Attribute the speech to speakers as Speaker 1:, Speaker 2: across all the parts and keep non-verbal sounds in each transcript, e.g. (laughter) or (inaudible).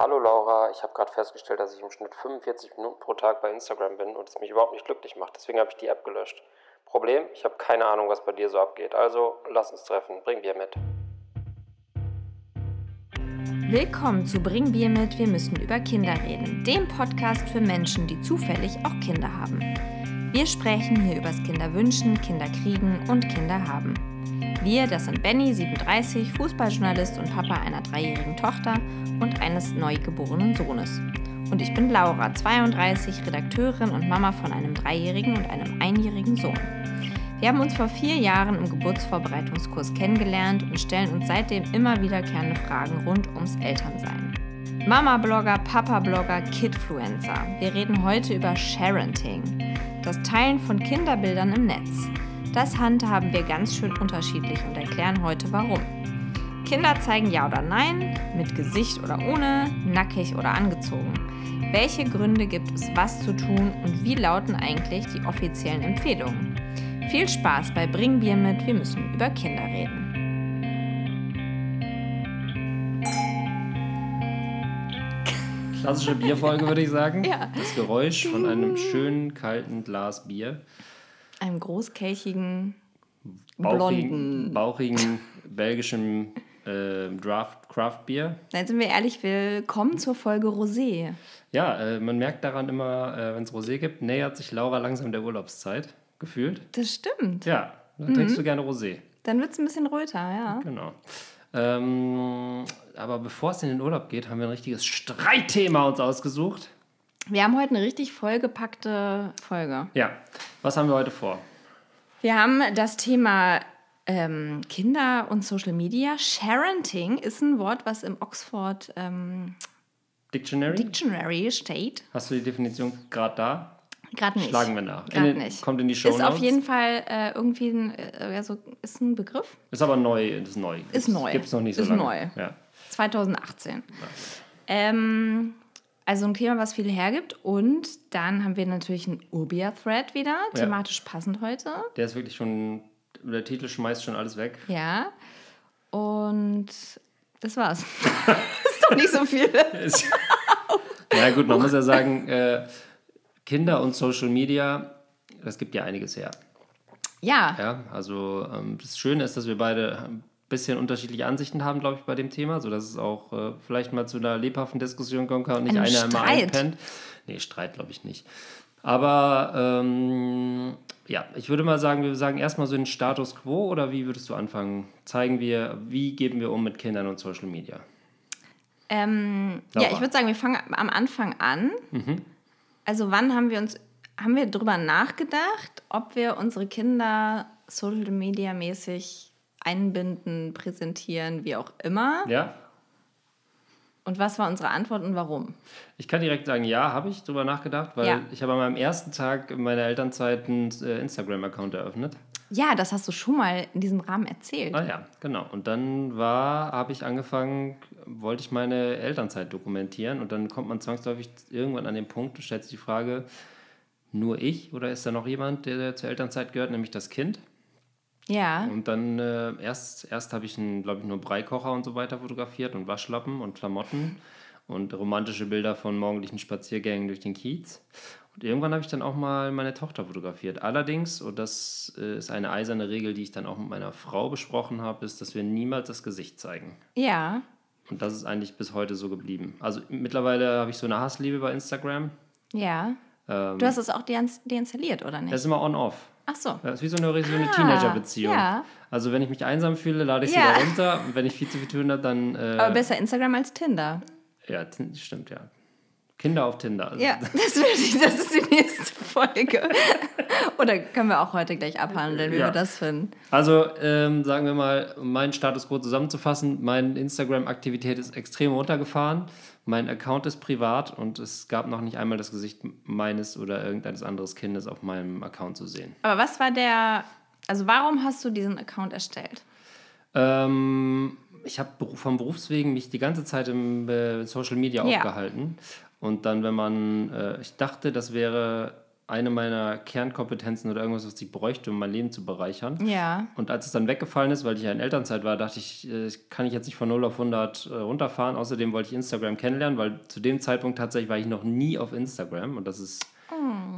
Speaker 1: Hallo Laura, ich habe gerade festgestellt, dass ich im Schnitt 45 Minuten pro Tag bei Instagram bin und es mich überhaupt nicht glücklich macht. Deswegen habe ich die App gelöscht. Problem, ich habe keine Ahnung, was bei dir so abgeht. Also lass uns treffen, bring Bier mit.
Speaker 2: Willkommen zu Bring Bier mit, wir müssen über Kinder reden, dem Podcast für Menschen, die zufällig auch Kinder haben. Wir sprechen hier übers Kinderwünschen, Kinderkriegen und Kinder haben. Wir, das sind Benny, 37, Fußballjournalist und Papa einer dreijährigen Tochter und eines neugeborenen Sohnes. Und ich bin Laura, 32, Redakteurin und Mama von einem dreijährigen und einem einjährigen Sohn. Wir haben uns vor vier Jahren im Geburtsvorbereitungskurs kennengelernt und stellen uns seitdem immer wiederkehrende Fragen rund ums Elternsein. Mama-Blogger, Papa-Blogger, Kidfluencer. Wir reden heute über Sharenting, das Teilen von Kinderbildern im Netz. Das handhaben wir ganz schön unterschiedlich und erklären heute warum. Kinder zeigen Ja oder Nein, mit Gesicht oder ohne, nackig oder angezogen. Welche Gründe gibt es, was zu tun und wie lauten eigentlich die offiziellen Empfehlungen? Viel Spaß bei Bring Bier mit, wir müssen über Kinder reden.
Speaker 3: Klassische Bierfolge, würde ich sagen.
Speaker 2: Ja.
Speaker 3: Das Geräusch von einem schönen, kalten Glas Bier.
Speaker 2: Einem großkelchigen,
Speaker 3: Bauchigen,
Speaker 2: blonden.
Speaker 3: bauchigen belgischen äh, Draft Craft Bier.
Speaker 2: Nein, sind wir ehrlich, willkommen zur Folge Rosé.
Speaker 3: Ja, äh, man merkt daran immer, äh, wenn es Rosé gibt, nähert sich Laura langsam der Urlaubszeit. Gefühlt.
Speaker 2: Das stimmt.
Speaker 3: Ja, dann trinkst du gerne Rosé.
Speaker 2: Dann wird es ein bisschen röter, ja.
Speaker 3: Genau. Ähm, aber bevor es in den Urlaub geht, haben wir ein richtiges Streitthema uns ausgesucht.
Speaker 2: Wir haben heute eine richtig vollgepackte Folge.
Speaker 3: Ja, was haben wir heute vor?
Speaker 2: Wir haben das Thema ähm, Kinder und Social Media. Sharenting ist ein Wort, was im Oxford ähm,
Speaker 3: Dictionary?
Speaker 2: Dictionary steht.
Speaker 3: Hast du die Definition gerade da?
Speaker 2: Gerade nicht.
Speaker 3: Schlagen wir nach.
Speaker 2: Gerade nicht.
Speaker 3: kommt in die Shownotes.
Speaker 2: Ist auf jeden Fall äh, irgendwie ein, äh, also ist ein Begriff.
Speaker 3: Ist aber neu, ist neu.
Speaker 2: Ist neu.
Speaker 3: Gibt es noch nicht so
Speaker 2: Ist
Speaker 3: lange.
Speaker 2: neu.
Speaker 3: Ja.
Speaker 2: 2018. Ähm, also ein Thema, was viel hergibt. Und dann haben wir natürlich einen Urbia-Thread wieder,
Speaker 3: Ja.
Speaker 2: thematisch passend heute.
Speaker 3: Der ist wirklich schon, der Titel schmeißt schon alles weg.
Speaker 2: Ja. Und das war's. (laughs) ist doch nicht so viel.
Speaker 3: Ja gut, man muss ja sagen, äh, Kinder und Social Media, das gibt ja einiges her.
Speaker 2: Ja.
Speaker 3: Ja, also ähm, das Schöne ist, dass wir beide bisschen unterschiedliche Ansichten haben, glaube ich, bei dem Thema, sodass es auch äh, vielleicht mal zu einer lebhaften Diskussion kommen kann und nicht einer immer
Speaker 2: Streit.
Speaker 3: einpennt. Nee, Streit glaube ich nicht. Aber ähm, ja, ich würde mal sagen, wir sagen erstmal so den Status quo oder wie würdest du anfangen? Zeigen wir, wie gehen wir um mit Kindern und Social Media?
Speaker 2: Ähm, ja, ich würde sagen, wir fangen am Anfang an. Also wann haben wir uns, haben wir drüber nachgedacht, ob wir unsere Kinder Social Media mäßig einbinden, präsentieren, wie auch immer?
Speaker 3: Ja,
Speaker 2: Und was war unsere Antwort und warum?
Speaker 3: Ich kann direkt sagen, ja, habe ich drüber nachgedacht, weil
Speaker 2: Ja.
Speaker 3: ich habe an meinem ersten Tag meiner Elternzeit einen äh, Instagram-Account eröffnet.
Speaker 2: Ja, das hast du schon mal in diesem Rahmen erzählt.
Speaker 3: Ah ja, genau. Und dann war, habe ich angefangen, wollte ich meine Elternzeit dokumentieren und dann kommt man zwangsläufig irgendwann an den Punkt und stellt sich die Frage, nur ich oder ist da noch jemand, der zur Elternzeit gehört, nämlich das Kind?
Speaker 2: Ja.
Speaker 3: Und dann äh, erst, erst habe ich, glaube ich, nur Breikocher und so weiter fotografiert und Waschlappen und Klamotten und romantische Bilder von morgendlichen Spaziergängen durch den Kiez. Und irgendwann habe ich dann auch mal meine Tochter fotografiert. Allerdings, und das äh, ist eine eiserne Regel, die ich dann auch mit meiner Frau besprochen habe, ist, dass wir niemals das Gesicht zeigen.
Speaker 2: Ja.
Speaker 3: Und das ist eigentlich bis heute so geblieben. Also mittlerweile habe ich so eine Hassliebe bei Instagram.
Speaker 2: Ja.
Speaker 3: Ähm,
Speaker 2: Du hast es auch deins- deinstalliert, oder nicht?
Speaker 3: das ist immer on-off.
Speaker 2: Ach so.
Speaker 3: Das ist wie so eine, so eine
Speaker 2: Ah,
Speaker 3: Teenager-Beziehung.
Speaker 2: ja.
Speaker 3: Also wenn ich mich einsam fühle, lade ich
Speaker 2: Ja.
Speaker 3: sie da runter. Und wenn ich viel zu viel tun habe, dann... Äh,
Speaker 2: Aber besser Instagram als Tinder.
Speaker 3: ja, stimmt, ja. Kinder auf Tinder. Also,
Speaker 2: Ja, das, ich, das ist die nächste Folge. Oder können wir auch heute gleich abhandeln, wie
Speaker 3: Ja.
Speaker 2: wir das finden.
Speaker 3: Also ähm, sagen wir mal, um meinen Status quo zusammenzufassen, meine Instagram-Aktivität ist extrem runtergefahren. Mein Account ist privat und es gab noch nicht einmal das Gesicht meines oder irgendeines anderes Kindes auf meinem Account zu sehen.
Speaker 2: Aber was war der, also warum hast du diesen Account erstellt?
Speaker 3: Ähm, ich habe vom Berufswegen mich die ganze Zeit im äh, Social Media
Speaker 2: Ja.
Speaker 3: aufgehalten. Und dann, wenn man, äh, ich dachte, das wäre eine meiner Kernkompetenzen oder irgendwas, was ich bräuchte, um mein Leben zu bereichern.
Speaker 2: Ja.
Speaker 3: Und als es dann weggefallen ist, weil ich ja in Elternzeit war, dachte ich, äh, kann ich jetzt nicht von 0 auf 100 äh, runterfahren. Außerdem wollte ich Instagram kennenlernen, weil zu dem Zeitpunkt tatsächlich war ich noch nie auf Instagram. Und das ist.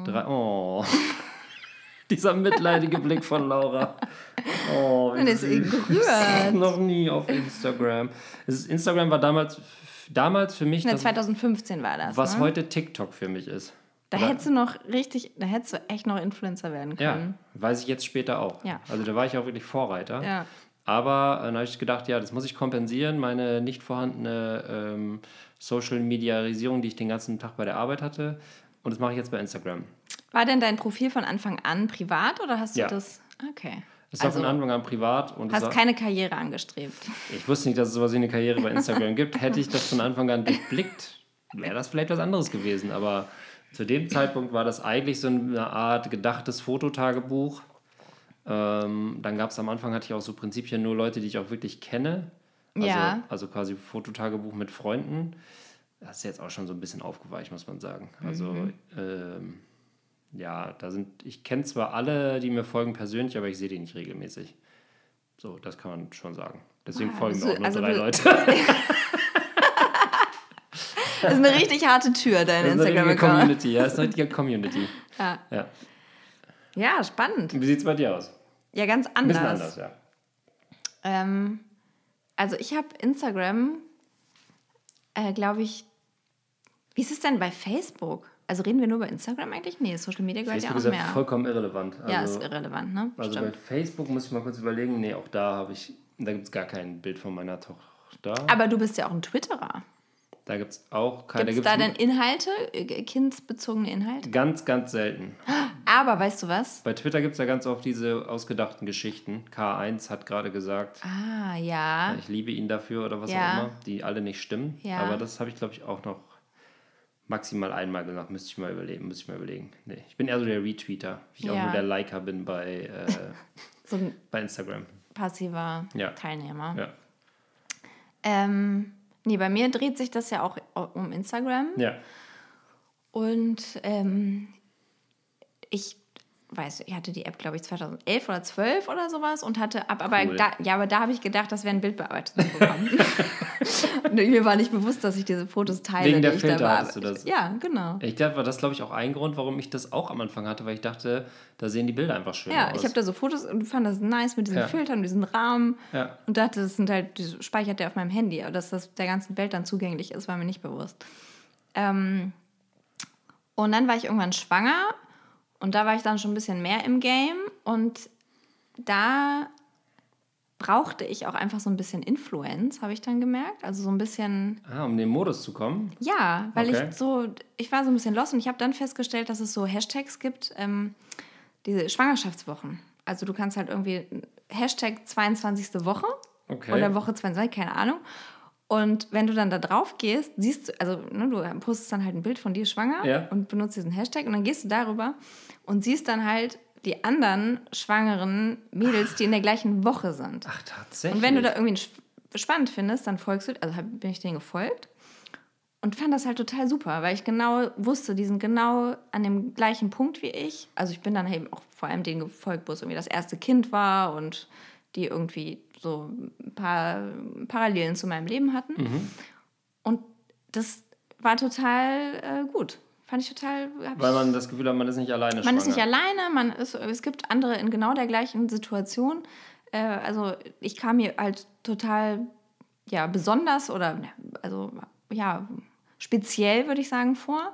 Speaker 3: Drei, oh. (laughs) Dieser mitleidige Blick von Laura. Oh, wie
Speaker 2: ist
Speaker 3: süß.
Speaker 2: gerührt. (laughs)
Speaker 3: noch nie auf Instagram. Instagram war damals, damals für mich
Speaker 2: Ne,
Speaker 3: das,
Speaker 2: 2015 war das.
Speaker 3: was
Speaker 2: ne?
Speaker 3: heute TikTok für mich ist.
Speaker 2: Da
Speaker 3: Oder-
Speaker 2: hättest du noch richtig, da hättest du echt noch Influencer werden
Speaker 3: Ja,
Speaker 2: können.
Speaker 3: weiß ich jetzt später auch.
Speaker 2: Ja.
Speaker 3: Also da war ich auch wirklich Vorreiter.
Speaker 2: Ja.
Speaker 3: Aber äh, dann habe ich gedacht, ja, das muss ich kompensieren, meine nicht vorhandene ähm, Social-Mediarisierung, die ich den ganzen Tag bei der Arbeit hatte. Und das mache ich jetzt bei Instagram.
Speaker 2: War denn dein Profil von Anfang an privat oder hast du
Speaker 3: Ja.
Speaker 2: das? Okay.
Speaker 3: Es war
Speaker 2: Also,
Speaker 3: von Anfang an privat und es
Speaker 2: hast keine Karriere angestrebt. (laughs)
Speaker 3: ich wusste nicht, dass es sowas wie eine Karriere bei Instagram gibt. Hätte ich das von Anfang an durchblickt, wäre das vielleicht was anderes gewesen. Aber zu dem Zeitpunkt war das eigentlich so eine Art gedachtes Fototagebuch. Ähm, dann gab es am Anfang, hatte ich auch so Prinzipien nur Leute, die ich auch wirklich kenne. Also,
Speaker 2: Ja.
Speaker 3: also quasi Fototagebuch mit Freunden. Das ist jetzt auch schon so ein bisschen aufgeweicht, muss man sagen. Also
Speaker 2: Mhm.
Speaker 3: ähm, ja, da sind, ich kenne zwar alle, die mir folgen persönlich, aber ich sehe die nicht regelmäßig. So, das kann man schon sagen. Deswegen
Speaker 2: Ah,
Speaker 3: folgen auch nur
Speaker 2: also
Speaker 3: drei
Speaker 2: du-
Speaker 3: Leute. (laughs)
Speaker 2: Das ist eine richtig harte Tür, dein
Speaker 3: Das ist eine richtige
Speaker 2: Instagram-Account.
Speaker 3: Community, ja, das ist eine richtige Community. (laughs)
Speaker 2: Ja.
Speaker 3: Ja.
Speaker 2: ja, spannend.
Speaker 3: Wie sieht es bei dir aus?
Speaker 2: Ja, ganz
Speaker 3: Ein
Speaker 2: anders.
Speaker 3: bisschen anders, ja.
Speaker 2: Ähm, also ich habe Instagram, äh, glaube ich, wie ist es denn bei Facebook? Also reden wir nur über Instagram eigentlich? Nee, Social Media gehört
Speaker 3: Facebook ist
Speaker 2: ja auch
Speaker 3: ja
Speaker 2: mehr.
Speaker 3: vollkommen irrelevant. Also,
Speaker 2: ja, ist irrelevant, ne?
Speaker 3: also bei
Speaker 2: Stimmt.
Speaker 3: Facebook muss ich mal kurz überlegen. Nee, auch da habe ich, da gibt es gar kein Bild von meiner Tochter.
Speaker 2: Aber du bist ja auch ein Twitterer.
Speaker 3: da gibt es auch keine.
Speaker 2: Gibt es da denn Inhalte, äh, kindsbezogene Inhalte?
Speaker 3: Ganz, ganz selten.
Speaker 2: Aber weißt du was?
Speaker 3: Bei Twitter gibt es ja ganz oft diese ausgedachten Geschichten. K1 hat gerade gesagt,
Speaker 2: Ah, ja.
Speaker 3: ich liebe ihn dafür oder was
Speaker 2: Ja.
Speaker 3: auch immer, die alle nicht stimmen.
Speaker 2: Ja.
Speaker 3: Aber das habe ich, glaube ich, auch noch maximal einmal gemacht. Müsste ich mal überlegen. Müsste ich mal überlegen. Nee, ich bin eher so der Retweeter, wie ich auch
Speaker 2: Ja.
Speaker 3: nur der Liker bin bei, (laughs) äh,
Speaker 2: So
Speaker 3: bei Instagram.
Speaker 2: passiver
Speaker 3: Ja.
Speaker 2: Teilnehmer.
Speaker 3: Ja.
Speaker 2: Ähm, nee, bei mir dreht sich das ja auch um Instagram.
Speaker 3: Ja.
Speaker 2: Und ähm, ich weiß, ich hatte die App, glaube ich, 2011 oder 12 oder sowas und hatte ab, aber
Speaker 3: Cool.
Speaker 2: da, ja, aber da habe ich gedacht, das wäre ein Bildbearbeitungsprogramm. (laughs) und mir war nicht bewusst, dass ich diese Fotos teile.
Speaker 3: Wegen
Speaker 2: die
Speaker 3: der
Speaker 2: da
Speaker 3: Filter
Speaker 2: bearbeite.
Speaker 3: hattest du das?
Speaker 2: Ja, genau.
Speaker 3: Ich glaube, war das, glaube ich, auch ein Grund, warum ich das auch am Anfang hatte, weil ich dachte, da sehen die Bilder einfach schön
Speaker 2: Ja,
Speaker 3: aus.
Speaker 2: ich habe da so Fotos und fand das nice mit diesen
Speaker 3: Ja.
Speaker 2: Filtern, diesen Rahmen.
Speaker 3: Ja.
Speaker 2: Und dachte, das sind halt, das speichert der auf meinem Handy, aber dass das der ganzen Welt dann zugänglich ist, war mir nicht bewusst. Ähm, und dann war ich irgendwann schwanger und da war ich dann schon ein bisschen mehr im Game und da brauchte ich auch einfach so ein bisschen Influence, habe ich dann gemerkt. Also so ein bisschen,
Speaker 3: ah, um in den Modus zu kommen.
Speaker 2: ja, weil
Speaker 3: Okay.
Speaker 2: ich so, ich war so ein bisschen lost und ich habe dann festgestellt, dass es so Hashtags gibt, ähm, diese Schwangerschaftswochen. Also du kannst halt irgendwie Hashtag 22. Woche
Speaker 3: Okay.
Speaker 2: oder Woche 22, keine Ahnung. Und wenn du dann da drauf gehst, siehst du, also ne, du postest dann halt ein Bild von dir schwanger
Speaker 3: Ja.
Speaker 2: und benutzt diesen Hashtag und dann gehst du darüber und siehst dann halt die anderen schwangeren Mädels, die in der gleichen Woche sind.
Speaker 3: Ach, tatsächlich.
Speaker 2: Und wenn du da irgendwie sp- spannend findest, dann folgst du, also bin ich denen gefolgt und fand das halt total super, weil ich genau wusste, die sind genau an dem gleichen Punkt wie ich. Also ich bin dann eben auch vor allem denen gefolgt, wo es irgendwie das erste Kind war und die irgendwie so ein paar Parallelen zu meinem Leben hatten. Und das war total äh, gut. Fand ich total.
Speaker 3: Weil man das Gefühl hat, man ist nicht alleine
Speaker 2: man
Speaker 3: schwanger.
Speaker 2: ist nicht alleine, man ist, es gibt andere in genau der gleichen Situation. Äh, also ich kam mir halt total ja, besonders oder also ja, speziell, würde ich sagen, vor,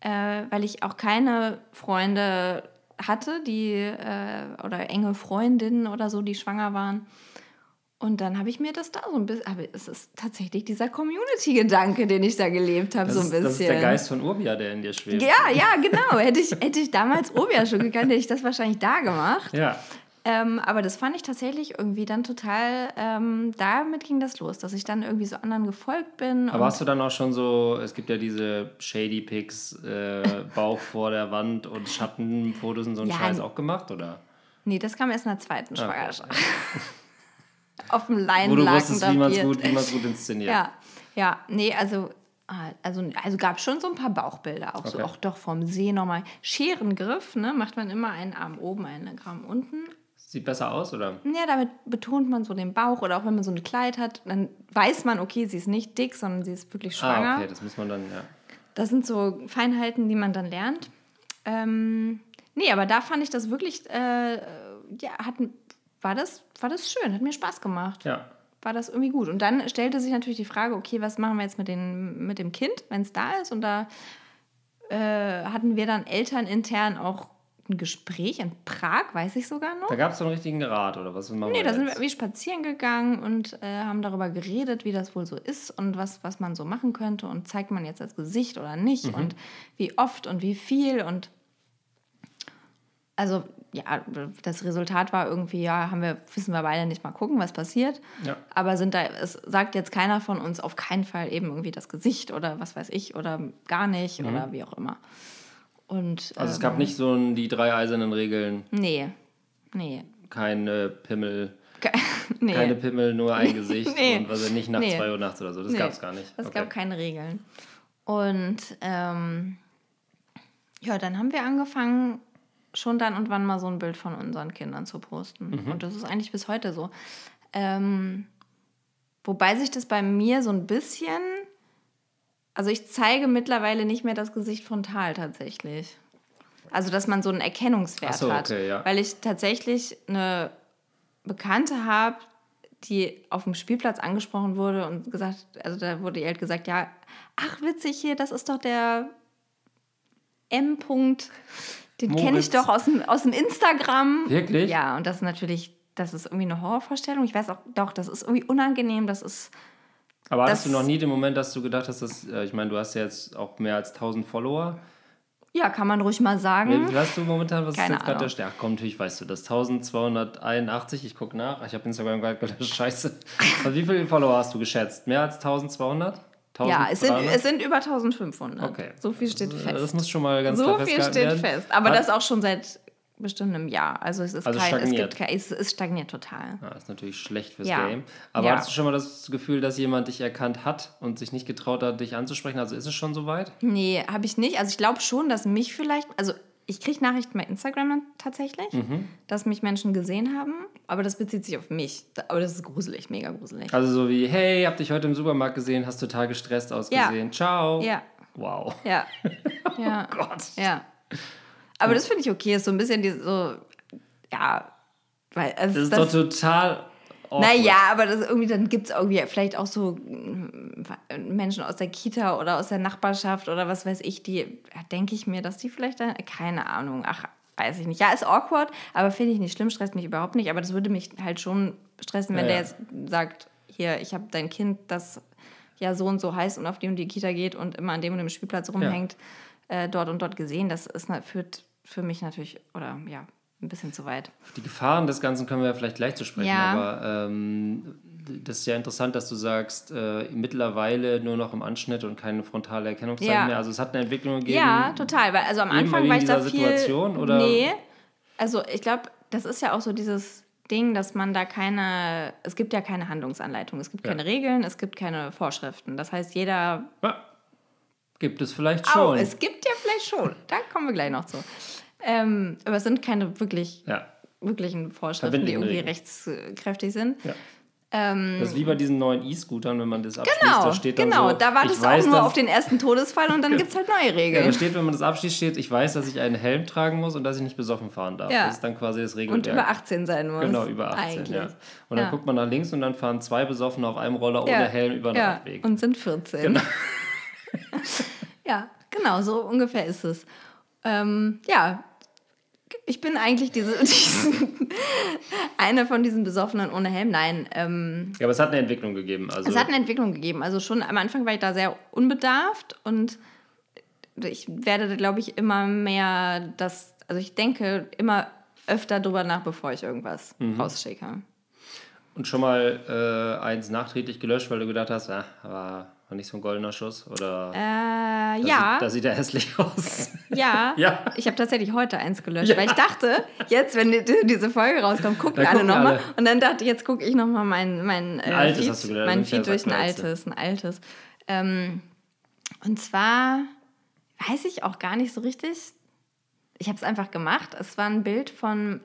Speaker 2: äh, weil ich auch keine Freunde hatte, die äh, oder enge Freundinnen oder so, die schwanger waren. Und dann habe ich mir das da so ein bisschen, aber es ist tatsächlich dieser Community-Gedanke, den ich da gelebt habe, so ein
Speaker 3: ist,
Speaker 2: bisschen.
Speaker 3: das ist der Geist von Urbia, der in dir schwebt.
Speaker 2: Ja, ja, genau. Hätte ich, hätte ich damals Obia schon gekannt, hätte ich das wahrscheinlich da gemacht.
Speaker 3: Ja.
Speaker 2: Ähm, aber das fand ich tatsächlich irgendwie dann total, ähm, damit ging das los, dass ich dann irgendwie so anderen gefolgt bin.
Speaker 3: Aber hast du dann auch schon so, es gibt ja diese Shady Pics, äh, (laughs) Bauch vor der Wand und Schattenfotos und so einen
Speaker 2: Ja,
Speaker 3: Scheiß auch gemacht, oder?
Speaker 2: nee, das kam erst in der zweiten
Speaker 3: Okay.
Speaker 2: Schwangerschaft. (laughs) Auf dem
Speaker 3: Wo du
Speaker 2: Leinenlaken
Speaker 3: wusstest, wie man es gut, wie gut inszeniert.
Speaker 2: Ja, ja, nee, also Ah, Also, also gab schon so ein paar Bauchbilder, auch so,
Speaker 3: Okay.
Speaker 2: auch doch vom See nochmal. Scherengriff, ne? Macht man immer einen Arm oben, einen Arm unten.
Speaker 3: Sieht besser aus, oder?
Speaker 2: Ja, damit betont man so den Bauch oder auch wenn man so ein Kleid hat, dann weiß man, okay, sie ist nicht dick, sondern sie ist wirklich schwanger.
Speaker 3: Ah, okay, das muss man dann, ja.
Speaker 2: Das sind so Feinheiten, die man dann lernt. Ähm, nee, aber da fand ich das wirklich, äh, ja, hat, war, das, war das schön, hat mir Spaß gemacht.
Speaker 3: Ja.
Speaker 2: War das irgendwie gut. Und dann stellte sich natürlich die Frage, okay, was machen wir jetzt mit, den, mit dem Kind, wenn es da ist? Und da äh, hatten wir dann elternintern auch ein Gespräch in Prag, weiß ich sogar noch.
Speaker 3: Da gab es so einen richtigen Rat, oder was
Speaker 2: Nee,
Speaker 3: wir
Speaker 2: da sind wir wie spazieren gegangen und äh, haben darüber geredet, wie das wohl so ist und was, was man so machen könnte und zeigt man jetzt das Gesicht oder nicht
Speaker 3: Mhm.
Speaker 2: und wie oft und wie viel und also ja, das Resultat war irgendwie, ja, haben wir, wissen wir beide nicht mal gucken, was passiert.
Speaker 3: Ja.
Speaker 2: Aber sind da, es sagt jetzt keiner von uns auf keinen Fall eben irgendwie das Gesicht oder was weiß ich oder gar nicht oder wie auch immer. Und.
Speaker 3: Also es
Speaker 2: ähm,
Speaker 3: gab nicht so ein- die drei eisernen Regeln,
Speaker 2: Nee. Nee.
Speaker 3: keine Pimmel,
Speaker 2: Ke- (laughs) nee.
Speaker 3: keine Pimmel, nur ein (laughs) Gesicht
Speaker 2: Nee.
Speaker 3: und was nicht nach
Speaker 2: Nee.
Speaker 3: zwei Uhr nachts oder so. Das
Speaker 2: Nee,
Speaker 3: gab es gar nicht.
Speaker 2: Es
Speaker 3: Okay.
Speaker 2: gab keine Regeln. Und ähm, ja, dann haben wir angefangen, schon dann und wann mal so ein Bild von unseren Kindern zu posten.
Speaker 3: Mhm.
Speaker 2: Und das ist eigentlich bis heute so. Ähm, wobei sich das bei mir so ein bisschen. Also ich zeige mittlerweile nicht mehr das Gesicht frontal tatsächlich. Also dass man so einen Erkennungswert
Speaker 3: so,
Speaker 2: hat.
Speaker 3: okay, ja.
Speaker 2: Weil ich tatsächlich eine Bekannte habe, die auf dem Spielplatz angesprochen wurde und gesagt, also da wurde ihr halt gesagt, ja, ach witzig hier, das ist doch der M. -Punkt, den kenne ich doch aus dem, aus dem Instagram.
Speaker 3: Wirklich?
Speaker 2: Ja, und das ist natürlich, das ist irgendwie eine Horrorvorstellung. Ich weiß auch, doch, das ist irgendwie unangenehm, das ist,
Speaker 3: Aber hattest du noch nie den Moment, dass du gedacht hast, dass, äh, ich meine, du hast ja jetzt auch mehr als 1000 Follower.
Speaker 2: ja, kann man ruhig mal
Speaker 3: Wie
Speaker 2: sagen.
Speaker 3: viel hast du momentan? Was
Speaker 2: Keine
Speaker 3: ist jetzt gerade der. Stärke? Komm, natürlich weißt du das. 1281, ich gucke nach. Ich habe Instagram gerade gelöscht, (laughs) scheiße. Aber wie viele Follower hast du geschätzt? Mehr als 1200?
Speaker 2: Ja, es sind,
Speaker 3: 1300?
Speaker 2: es sind über 1500.
Speaker 3: Okay.
Speaker 2: So viel steht fest.
Speaker 3: Das muss schon mal ganz
Speaker 2: so
Speaker 3: klar
Speaker 2: viel
Speaker 3: festgehalten
Speaker 2: steht
Speaker 3: werden.
Speaker 2: fest. Aber
Speaker 3: Hat-
Speaker 2: das auch schon seit bestimmt einem Jahr. Also es ist
Speaker 3: Also
Speaker 2: kein, es gibt es, es stagniert total.
Speaker 3: Ja, ist natürlich schlecht fürs
Speaker 2: Ja.
Speaker 3: Game. Aber
Speaker 2: Ja.
Speaker 3: hattest du schon mal das Gefühl, dass jemand dich erkannt hat und sich nicht getraut hat, dich anzusprechen? Also ist es schon soweit?
Speaker 2: Nee, habe ich nicht. Also ich glaube schon, dass mich vielleicht, also ich kriege Nachrichten bei Instagram tatsächlich,
Speaker 3: Mhm.
Speaker 2: dass mich Menschen gesehen haben, aber das bezieht sich auf mich. Aber das ist gruselig, mega gruselig.
Speaker 3: Also so wie, hey, hab dich heute im Supermarkt gesehen, hast total gestresst ausgesehen. Ciao.
Speaker 2: Ja,
Speaker 3: Wow.
Speaker 2: ja, (laughs) ja,
Speaker 3: Oh Gott.
Speaker 2: ja. Aber das finde ich okay, ist so ein bisschen die, so, ja, weil also
Speaker 3: Das ist doch total awkward.
Speaker 2: Naja, aber das irgendwie, dann gibt es irgendwie vielleicht auch so mm, Menschen aus der Kita oder aus der Nachbarschaft oder was weiß ich, die, ja, denke ich mir, dass die vielleicht dann, keine Ahnung, ach, weiß ich nicht. Ja, ist awkward, aber finde ich nicht schlimm, stresst mich überhaupt nicht. Aber das würde mich halt schon stressen, wenn
Speaker 3: Ja,
Speaker 2: der
Speaker 3: ja.
Speaker 2: jetzt sagt, hier, ich habe dein Kind, das ja so und so heißt und auf die und die Kita geht und immer an dem und dem Spielplatz rumhängt, äh, dort und dort gesehen. Das ist, führt für mich natürlich, oder ja, ein bisschen zu weit.
Speaker 3: Die Gefahren des Ganzen können wir ja vielleicht gleich zu sprechen,
Speaker 2: Ja.
Speaker 3: aber ähm, das ist ja interessant, dass du sagst, äh, mittlerweile nur noch im Anschnitt und keine frontale Erkennungszeichen
Speaker 2: Ja.
Speaker 3: mehr. Also es hat eine Entwicklung gegeben.
Speaker 2: Ja, total. Weil, also am Anfang war ich da viel.
Speaker 3: Situation, oder?
Speaker 2: Nee. Also ich glaube, das ist ja auch so dieses Ding, dass man da keine. Es gibt ja keine Handlungsanleitung, es gibt
Speaker 3: Ja.
Speaker 2: keine Regeln, es gibt keine Vorschriften. Das heißt, jeder.
Speaker 3: Ja, gibt es vielleicht schon.
Speaker 2: es gibt ja vielleicht schon. Da kommen wir gleich noch zu. Ähm, aber es sind keine wirklich,
Speaker 3: ja.
Speaker 2: wirklichen Vorschriften, die irgendwie
Speaker 3: Regeln.
Speaker 2: rechtskräftig sind.
Speaker 3: Ja.
Speaker 2: Ähm,
Speaker 3: Das ist wie bei diesen neuen E-Scootern, wenn man das abschließt,
Speaker 2: genau,
Speaker 3: da steht dann
Speaker 2: genau.
Speaker 3: so,
Speaker 2: da wartest
Speaker 3: ich
Speaker 2: du auch nur auf den ersten Todesfall und dann (laughs) gibt es halt neue
Speaker 3: Ja,
Speaker 2: Regeln.
Speaker 3: da steht, wenn man das abschließt, steht, ich weiß, dass ich einen Helm tragen muss und dass ich nicht besoffen fahren darf.
Speaker 2: Ja.
Speaker 3: Das ist dann quasi das
Speaker 2: und
Speaker 3: Regelwerk.
Speaker 2: über 18 sein muss.
Speaker 3: Genau, über 18,
Speaker 2: Eigentlich.
Speaker 3: ja. Und dann
Speaker 2: Ja.
Speaker 3: guckt man nach links und dann fahren zwei Besoffene auf einem Roller ohne
Speaker 2: Ja,
Speaker 3: Helm über den
Speaker 2: ja,
Speaker 3: Radweg.
Speaker 2: Und sind 14.
Speaker 3: Genau. (laughs)
Speaker 2: ja, genau, so ungefähr ist es. Ähm, ja, ich bin eigentlich diese, (laughs) diesen, eine von diesen Besoffenen ohne Helm. Nein, ähm,
Speaker 3: Ja, aber es hat eine Entwicklung gegeben. Also,
Speaker 2: es hat eine Entwicklung gegeben. Also schon am Anfang war ich da sehr unbedarft und ich werde, glaube ich, immer mehr das, also ich denke immer öfter drüber nach, bevor ich irgendwas
Speaker 3: Mhm.
Speaker 2: rausschicke.
Speaker 3: und schon mal äh, eins nachträglich gelöscht, weil du gedacht hast, ah, war, war nicht so ein goldener Schuss oder
Speaker 2: Äh, ja.
Speaker 3: sieht, das sieht ja hässlich (laughs) aus.
Speaker 2: Ja,
Speaker 3: Ja.
Speaker 2: ich habe tatsächlich heute eins gelöscht,
Speaker 3: Ja.
Speaker 2: weil ich dachte, jetzt, wenn die, diese Folge rauskommt, gucken
Speaker 3: Da
Speaker 2: alle nochmal. Und dann dachte ich, jetzt gucke ich nochmal mein, mein, äh,
Speaker 3: altes
Speaker 2: Feed,
Speaker 3: hast du gelöscht,
Speaker 2: mein Feed durch ein altes, ein altes. Ähm, Und zwar weiß ich auch gar nicht so richtig. Ich habe es einfach gemacht. Es war ein Bild von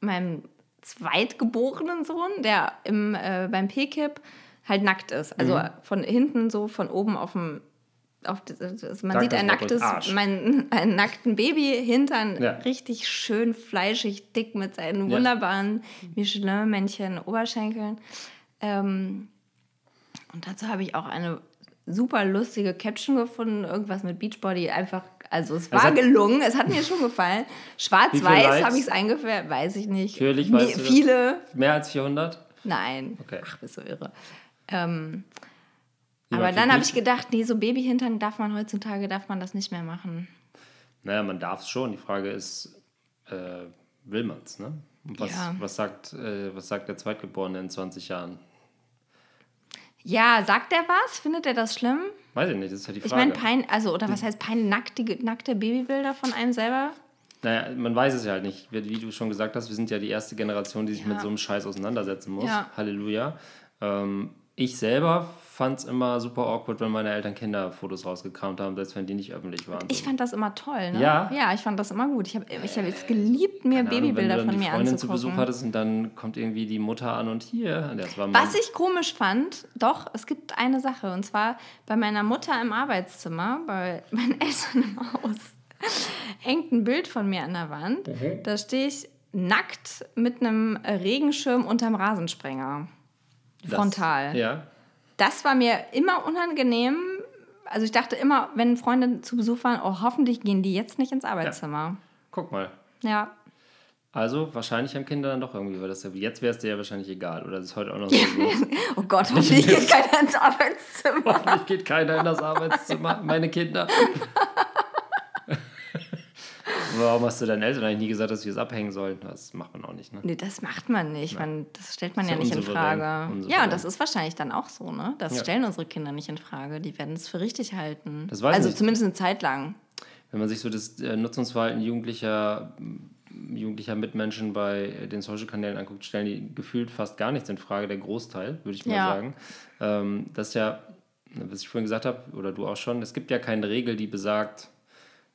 Speaker 2: meinem zweitgeborenen Sohn, der im, äh, beim PKIP halt nackt ist. Also
Speaker 3: Mhm.
Speaker 2: von hinten so, von oben auf dem. Auf das, man
Speaker 3: Sag
Speaker 2: sieht ein nacktes, mein, (laughs) einen nackten Baby hintern,
Speaker 3: Ja.
Speaker 2: richtig schön fleischig, dick mit seinen
Speaker 3: Ja.
Speaker 2: wunderbaren Michelin-Männchen, Oberschenkeln. Ähm, und dazu habe ich auch eine super lustige Caption gefunden, irgendwas mit Beachbody, einfach, also es war
Speaker 3: hat-
Speaker 2: gelungen, es hat mir schon gefallen. (laughs) Schwarz-Weiß habe ich es eingefärbt, weiß ich nicht.
Speaker 3: Natürlich
Speaker 2: Nee,
Speaker 3: weißt das.
Speaker 2: Viele,
Speaker 3: Mehr als 400?
Speaker 2: nein.
Speaker 3: Okay.
Speaker 2: Ach, bist du irre. Ähm,
Speaker 3: Jemand
Speaker 2: aber dann habe ich gedacht, nee, so Babyhintern darf man heutzutage, darf man das nicht mehr machen.
Speaker 3: Naja, man darf es schon. Die Frage ist, äh, will man es, ne? Und was,
Speaker 2: Ja.
Speaker 3: was, sagt, äh, was sagt der Zweitgeborene in 20 Jahren?
Speaker 2: Ja, sagt er was? Findet er das schlimm?
Speaker 3: Weiß ich nicht, das ist ja die
Speaker 2: Ich
Speaker 3: Frage.
Speaker 2: meine, pein, also, oder was heißt pein, nackte, nackte Babybilder von einem selber?
Speaker 3: Naja, man weiß es ja halt nicht. Wie wie du schon gesagt hast, wir sind ja die erste Generation, die sich
Speaker 2: Ja.
Speaker 3: mit so einem Scheiß auseinandersetzen muss.
Speaker 2: Ja.
Speaker 3: Halleluja. Ähm, ich selber fand es immer super awkward, wenn meine Eltern Kinderfotos rausgekramt haben, selbst wenn die nicht öffentlich waren.
Speaker 2: Ich fand das immer toll, ne?
Speaker 3: Ja?
Speaker 2: Ja, ich fand das immer gut. Ich habe ich hab es geliebt, mir
Speaker 3: Keine Ahnung,
Speaker 2: Babybilder
Speaker 3: wenn du dann
Speaker 2: von
Speaker 3: die
Speaker 2: mir
Speaker 3: Freundin zu Besuch
Speaker 2: anzugucken.
Speaker 3: hattest und dann kommt irgendwie die Mutter an und hier. Das war mein,
Speaker 2: Was ich komisch fand, doch, es gibt eine Sache. Und zwar bei meiner Mutter im Arbeitszimmer, bei (laughs) meinen Eltern im Haus, hängt ein Bild von mir an der Wand.
Speaker 3: Mhm.
Speaker 2: Da stehe ich nackt mit einem Regenschirm unterm Rasensprenger.
Speaker 3: Das-
Speaker 2: Frontal.
Speaker 3: Ja.
Speaker 2: Das war mir immer unangenehm. Also ich dachte immer, wenn Freunde zu Besuch waren, oh, hoffentlich gehen die jetzt nicht ins Arbeitszimmer.
Speaker 3: Guck mal.
Speaker 2: Ja.
Speaker 3: Also wahrscheinlich haben Kinder dann doch irgendwie, weil das ja, jetzt wäre es dir ja wahrscheinlich egal. Oder das ist heute auch noch so. so. (laughs)
Speaker 2: Oh Gott, hoffentlich geht keiner ins Arbeitszimmer.
Speaker 3: Hoffentlich geht keiner in das Arbeitszimmer, meine Kinder. (laughs) Warum hast du deinen Eltern eigentlich nie gesagt, dass sie es abhängen sollen? Das macht man auch nicht, ne?
Speaker 2: Nee, das macht man nicht. Man, das stellt man
Speaker 3: Ist
Speaker 2: ja nicht in. Frage.
Speaker 3: Unsouverän.
Speaker 2: Ja, das ist wahrscheinlich dann auch so, ne? Das
Speaker 3: Ja.
Speaker 2: stellen unsere Kinder nicht in Frage. Die werden es für richtig halten.
Speaker 3: Das weiß
Speaker 2: also
Speaker 3: nicht.
Speaker 2: zumindest eine Zeit lang.
Speaker 3: Wenn man sich so das äh, Nutzungsverhalten jugendlicher, jugendlicher Mitmenschen bei den Social-Kanälen anguckt, stellen die gefühlt fast gar nichts in Frage, der Großteil, würde ich mal
Speaker 2: Ja.
Speaker 3: sagen. Ähm, das ist ja, was ich vorhin gesagt habe, oder du auch schon, es gibt ja keine Regel, die besagt,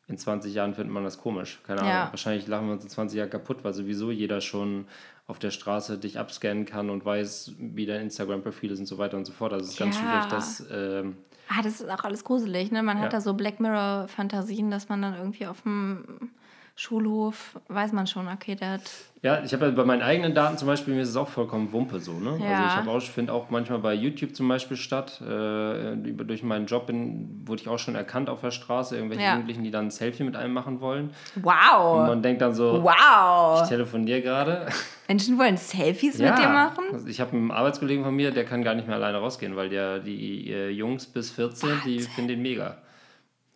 Speaker 3: in 20 Jahren findet man das komisch. Keine Ahnung.
Speaker 2: Ja.
Speaker 3: Wahrscheinlich lachen wir uns in 20 Jahren kaputt, weil sowieso jeder schon auf der Straße dich abscannen kann und weiß, wie dein Instagram-Profil ist und so weiter und so fort. Also es ist ganz
Speaker 2: Ja.
Speaker 3: schwierig, das. Ähm,
Speaker 2: Ah, das ist auch alles gruselig, ne? Man
Speaker 3: Ja.
Speaker 2: hat da so Black Mirror-Fantasien, dass man dann irgendwie auf dem Schulhof, weiß man schon, okay, der hat.
Speaker 3: Ja, ich habe ja bei meinen eigenen Daten zum Beispiel, mir ist es auch vollkommen Wumpe so. Ne? Also
Speaker 2: Ja.
Speaker 3: ich habe auch, finde auch manchmal bei YouTube zum Beispiel statt, äh, durch meinen Job bin, wurde ich auch schon erkannt auf der Straße, irgendwelche
Speaker 2: Ja.
Speaker 3: Jugendlichen, die dann ein Selfie mit einem machen wollen. Und
Speaker 2: Wow!
Speaker 3: man denkt dann so,
Speaker 2: Wow!
Speaker 3: ich telefoniere gerade.
Speaker 2: Menschen wollen Selfies mit dir machen?
Speaker 3: Also ich habe einen Arbeitskollegen von mir, der kann gar nicht mehr alleine rausgehen, weil der die äh, Jungs bis 14, die finden den mega.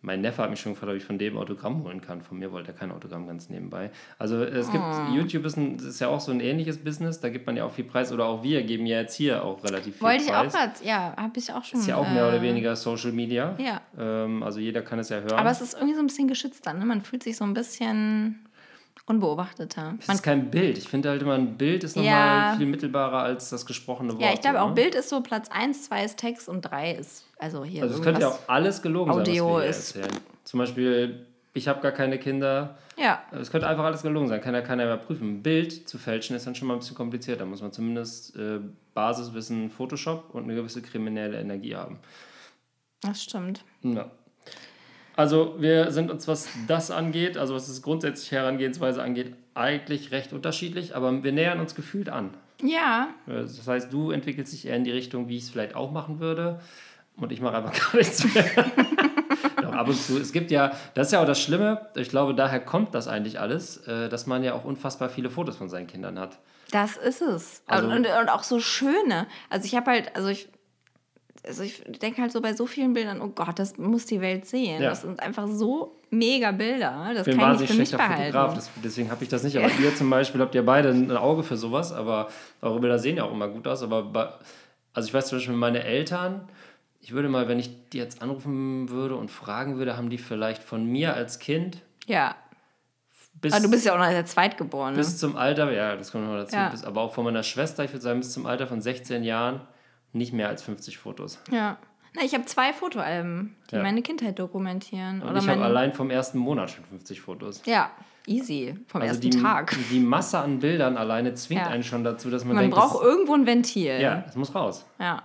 Speaker 3: Mein Neffe hat mich schon gefragt, ob ich von dem Autogramm holen kann. Von mir wollte er kein Autogramm ganz nebenbei. Also es gibt,
Speaker 2: Ah.
Speaker 3: YouTube ist, ein, ist ja auch so ein ähnliches Business, da gibt man ja auch viel Preis. Oder auch wir geben ja jetzt hier auch relativ viel
Speaker 2: Wollte ich auch
Speaker 3: Preis.
Speaker 2: gerade, ja, habe ich auch schon.
Speaker 3: ist ja auch mehr oder
Speaker 2: äh,
Speaker 3: weniger Social Media.
Speaker 2: Ja.
Speaker 3: Ähm, also jeder kann es ja hören.
Speaker 2: Aber es ist irgendwie so ein bisschen geschützt dann, ne? Man fühlt sich so ein bisschen unbeobachteter. Man,
Speaker 3: ist kein Bild. Ich finde halt immer, ein Bild ist nochmal
Speaker 2: Ja.
Speaker 3: viel mittelbarer als das gesprochene Wort.
Speaker 2: ja, ich glaube auch
Speaker 3: ne?
Speaker 2: Bild ist so Platz 1, 2 ist Text und 3 ist, also hier
Speaker 3: Also es könnte ja auch alles gelogen sein,
Speaker 2: Audio
Speaker 3: was wir
Speaker 2: ist-
Speaker 3: erzählen. Zum Beispiel, ich habe gar keine Kinder.
Speaker 2: Ja,
Speaker 3: Es könnte einfach alles gelogen sein, kann ja keiner überprüfen. Ein Bild zu fälschen ist dann schon mal ein bisschen kompliziert. Da muss man zumindest äh, Basiswissen Photoshop und eine gewisse kriminelle Energie haben.
Speaker 2: das stimmt.
Speaker 3: Ja. Also wir sind uns, was das angeht, also was das grundsätzliche Herangehensweise angeht, eigentlich recht unterschiedlich, aber wir nähern uns gefühlt an.
Speaker 2: Ja,
Speaker 3: Äh, Das heißt, du entwickelst dich eher in die Richtung, wie ich es vielleicht auch machen würde. Und ich mache einfach (laughs) gar nichts mehr. Doch, ab und zu. Es gibt ja, das ist ja auch das Schlimme, ich glaube, daher kommt das eigentlich alles, äh, dass man ja auch unfassbar viele Fotos von seinen Kindern hat.
Speaker 2: das ist es.
Speaker 3: Also-
Speaker 2: und, und auch so schöne. Also ich habe halt, also ich, also ich denke halt so bei so vielen Bildern, oh Gott, das muss die Welt sehen.
Speaker 3: Ja.
Speaker 2: Das sind einfach so mega Bilder. Das
Speaker 3: Ich bin
Speaker 2: kann ich
Speaker 3: wahnsinnig
Speaker 2: nicht für mich behalten.
Speaker 3: Fotograf, das, deswegen habe ich das nicht. Aber ihr zum Beispiel habt ja beide ein Auge für sowas, aber eure Bilder sehen ja auch immer gut aus. Aber bei, also ich weiß zum Beispiel, meine Eltern, ich würde mal, wenn ich die jetzt anrufen würde und fragen würde, haben die vielleicht von mir als Kind
Speaker 2: Ja.
Speaker 3: bis.
Speaker 2: Aber du bist ja auch noch der Zweitgeborene.
Speaker 3: Bis zum Alter, ja, das kommt noch dazu,
Speaker 2: Ja.
Speaker 3: bis, aber auch von meiner Schwester, ich würde sagen, bis zum Alter von 16 Jahren nicht mehr als 50 Fotos.
Speaker 2: Ja. Na, ich habe zwei Fotoalben, die
Speaker 3: Ja.
Speaker 2: meine Kindheit dokumentieren.
Speaker 3: Und
Speaker 2: Oder
Speaker 3: ich habe allein vom ersten Monat schon 50 Fotos.
Speaker 2: Ja, easy. Vom
Speaker 3: Also
Speaker 2: ersten
Speaker 3: die,
Speaker 2: Tag.
Speaker 3: die Masse an Bildern alleine zwingt
Speaker 2: Ja.
Speaker 3: einen schon dazu, dass man,
Speaker 2: Man
Speaker 3: denkt,
Speaker 2: braucht
Speaker 3: das,
Speaker 2: irgendwo ein Ventil.
Speaker 3: ja, das muss raus.
Speaker 2: Ja.